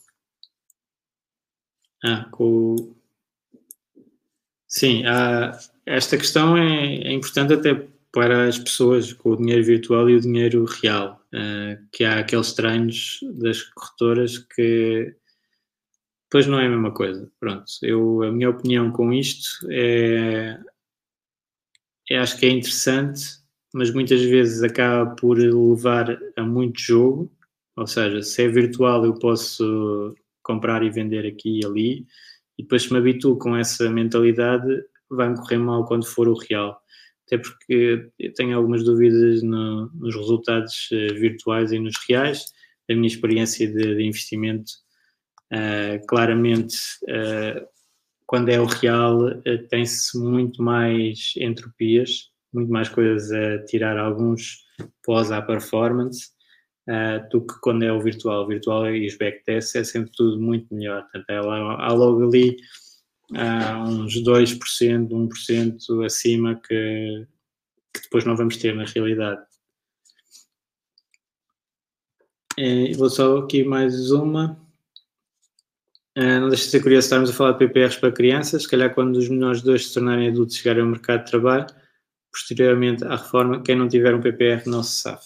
Ah, com Sim, há, esta questão é, é, importante até para as pessoas com o dinheiro virtual e o dinheiro real, uh, que há aqueles treinos das corretoras que Pois não é a mesma coisa. Pronto, eu, a minha opinião com isto é, é, acho que é interessante, mas muitas vezes acaba por levar a muito jogo. Ou seja, se é virtual, eu posso comprar e vender aqui e ali, e depois se me habituo com essa mentalidade, vai-me correr mal quando for o real. Até porque eu tenho algumas dúvidas no, nos resultados uh, virtuais e nos reais, da minha experiência de, de investimento Uh, claramente, uh, quando é o real, uh, tem-se muito mais entropias, muito mais coisas a tirar alguns pós à performance do que quando é o virtual. O virtual e os backtests é sempre tudo muito melhor. Portanto, lá, há logo ali uns 2%, 1% acima que, que depois não vamos ter na realidade. Vou só aqui mais uma. Uh, não deixa de ser curioso estarmos a falar de PPRs para crianças, se calhar quando os menores dois se tornarem adultos chegarem ao mercado de trabalho, posteriormente à reforma, quem não tiver um PPR não se sabe.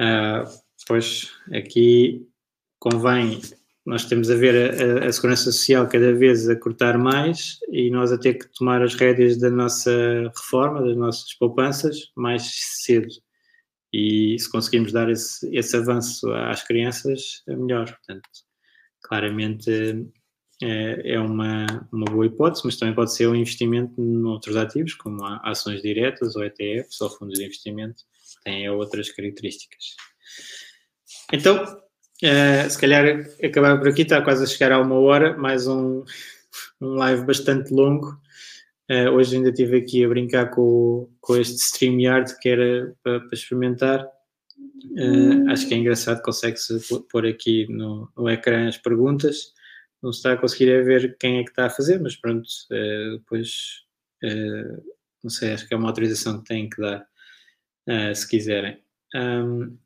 Uh, pois aqui convém, nós temos a ver a, a, segurança social cada vez a cortar mais e nós a ter que tomar as rédeas da nossa reforma, das nossas poupanças, mais cedo. E se conseguirmos dar esse, esse avanço às crianças, é melhor. Portanto, claramente é, é uma, uma boa hipótese, mas também pode ser um investimento noutros ativos, como ações diretas ou ETFs ou fundos de investimento, têm outras características. Então, uh, se calhar acabar por aqui, está quase a chegar a uma hora, mais um, um live bastante longo. Uh, hoje ainda estive aqui a brincar com, com este StreamYard que era para, para experimentar Uh, acho que é engraçado, consegue-se pôr aqui no, no ecrã as perguntas. Não se está a conseguir é ver quem é que está a fazer, mas pronto, uh, depois uh, não sei, acho que é uma autorização que têm que dar, se quiserem. Um,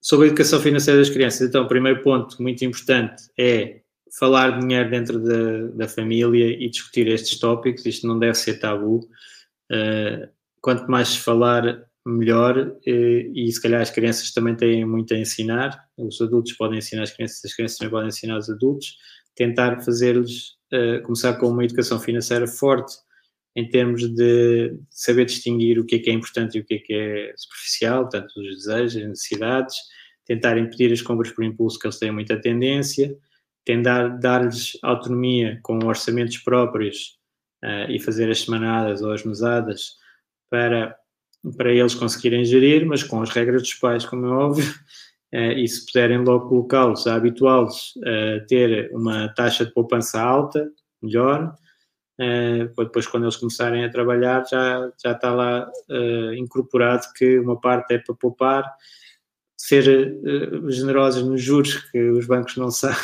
sobre a educação financeira das crianças, então, o primeiro ponto muito importante é falar de dinheiro dentro da, da família e discutir estes tópicos. Isto não deve ser tabu. quanto mais se falar, melhor e, e, se calhar as crianças também têm muito a ensinar, os adultos podem ensinar as crianças, as crianças também podem ensinar os adultos, tentar fazer-lhes uh, começar com uma educação financeira forte em termos de saber distinguir o que é que é importante e o que é que é superficial, portanto os desejos, as necessidades, tentar impedir as compras por impulso que eles têm muita tendência, tentar dar-lhes autonomia com orçamentos próprios uh, e fazer as semanadas ou as mesadas para para eles conseguirem gerir, mas com as regras dos pais, como é óbvio, uh, e se puderem logo colocá-los, habituá-los a ter uma taxa de poupança alta, melhor, uh, depois quando eles começarem a trabalhar já, já está lá uh, incorporado que uma parte é para poupar, ser generosos nos juros, que os bancos não sabem,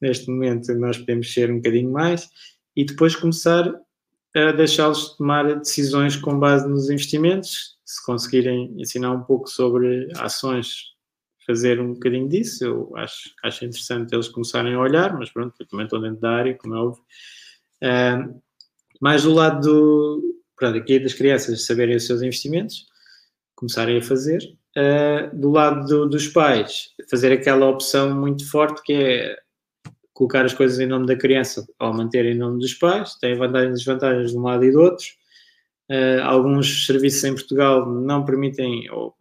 neste momento nós podemos ser um bocadinho mais, e depois começar a deixá-los tomar decisões com base nos investimentos. Se conseguirem ensinar um pouco sobre ações, fazer um bocadinho disso, eu acho, acho interessante eles começarem a olhar, mas pronto, eu também estou dentro da área, como é óbvio. Uh, mais do lado do, Pronto, aqui é das crianças saberem os seus investimentos, começarem a fazer. Uh, do lado do, dos pais, fazer aquela opção muito forte que é colocar as coisas em nome da criança ou manter em nome dos pais, tem vantagens e desvantagens de um lado e do outro. Uh, alguns serviços em Portugal não permitem, ou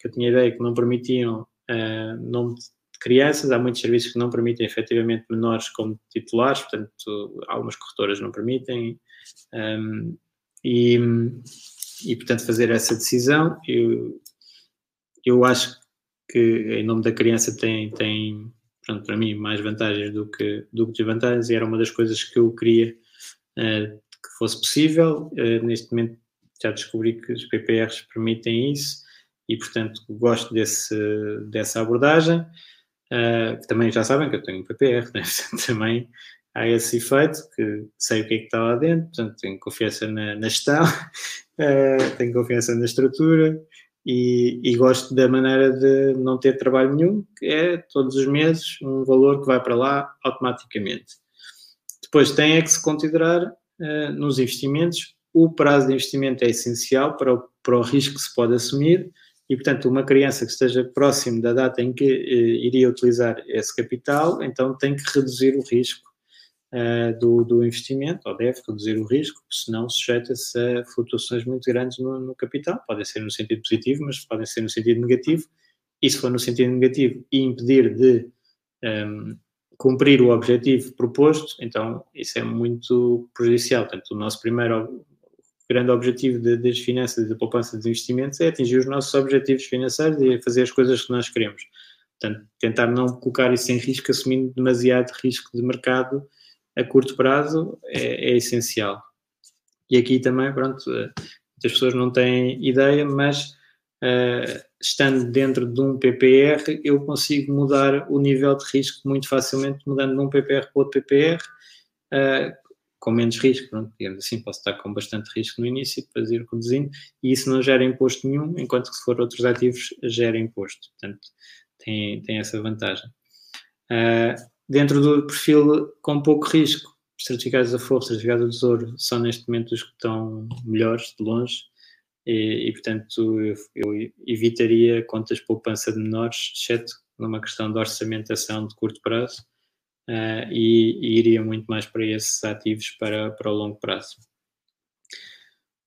que eu tinha ideia que não permitiam uh, nome de crianças, há muitos serviços que não permitem efetivamente menores como titulares, portanto, algumas corretoras não permitem, um, e, e portanto fazer essa decisão, eu, eu acho que em nome da criança tem, tem portanto, para mim, mais vantagens do que, do que desvantagens, e era uma das coisas que eu queria uh, que fosse possível. Uh, neste momento já descobri que os PPRs permitem isso e, portanto, gosto desse, dessa abordagem. Uh, também já sabem que eu tenho um PPR, né? também há esse efeito, que sei o que é que está lá dentro, portanto, tenho confiança na, na gestão, tenho confiança na estrutura e, e, gosto da maneira de não ter trabalho nenhum, que é todos os meses um valor que vai para lá automaticamente. Depois tem é que se considerar uh, nos investimentos, o prazo de investimento é essencial para o, para o risco que se pode assumir e, portanto, uma criança que esteja próximo da data em que uh, iria utilizar esse capital, então tem que reduzir o risco uh, do, do, investimento, ou deve reduzir o risco, senão sujeita-se a flutuações muito grandes no, no, capital. Podem ser no sentido positivo, mas podem ser no sentido negativo. E se for no sentido negativo e impedir de um, ehm, cumprir o objetivo proposto, então isso é muito prejudicial. Portanto, o nosso primeiro grande objetivo de, das finanças e da poupança dos investimentos é atingir os nossos objetivos financeiros e fazer as coisas que nós queremos. Portanto, tentar não colocar isso em risco, assumindo demasiado risco de mercado a curto prazo é, é essencial. E aqui também, pronto, eh, muitas pessoas não têm ideia, mas uh, estando dentro de um PPR, eu consigo mudar o nível de risco muito facilmente, mudando de um PPR para outro PPR, uh, eh, com menos risco, pronto, digamos assim, posso estar com bastante risco no início, depois ir reduzindo, e isso não gera imposto nenhum, enquanto que se for outros ativos, gera imposto. Portanto, tem, tem essa vantagem. Uh, dentro do perfil com pouco risco, certificados da Forro, certificados do Tesouro, são neste momento os que estão melhores, de longe, e, e portanto eu, eu, evitaria contas de poupança de menores, exceto numa questão de orçamentação de curto prazo, uh, e, e, iria muito mais para esses ativos para, para o longo prazo.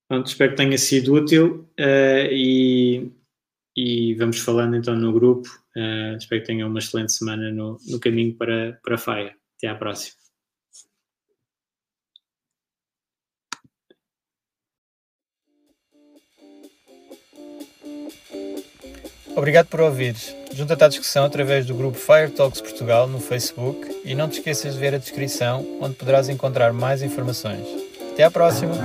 Pronto, espero que tenha sido útil uh, e, e vamos falando então no grupo Uh, espero que tenham uma excelente semana no, no caminho para, para a Faia. Até à próxima. Obrigado por ouvires. Junta-te à discussão através do grupo Fire Talks Portugal no Facebook e não te esqueças de ver a descrição onde poderás encontrar mais informações. Até à próxima!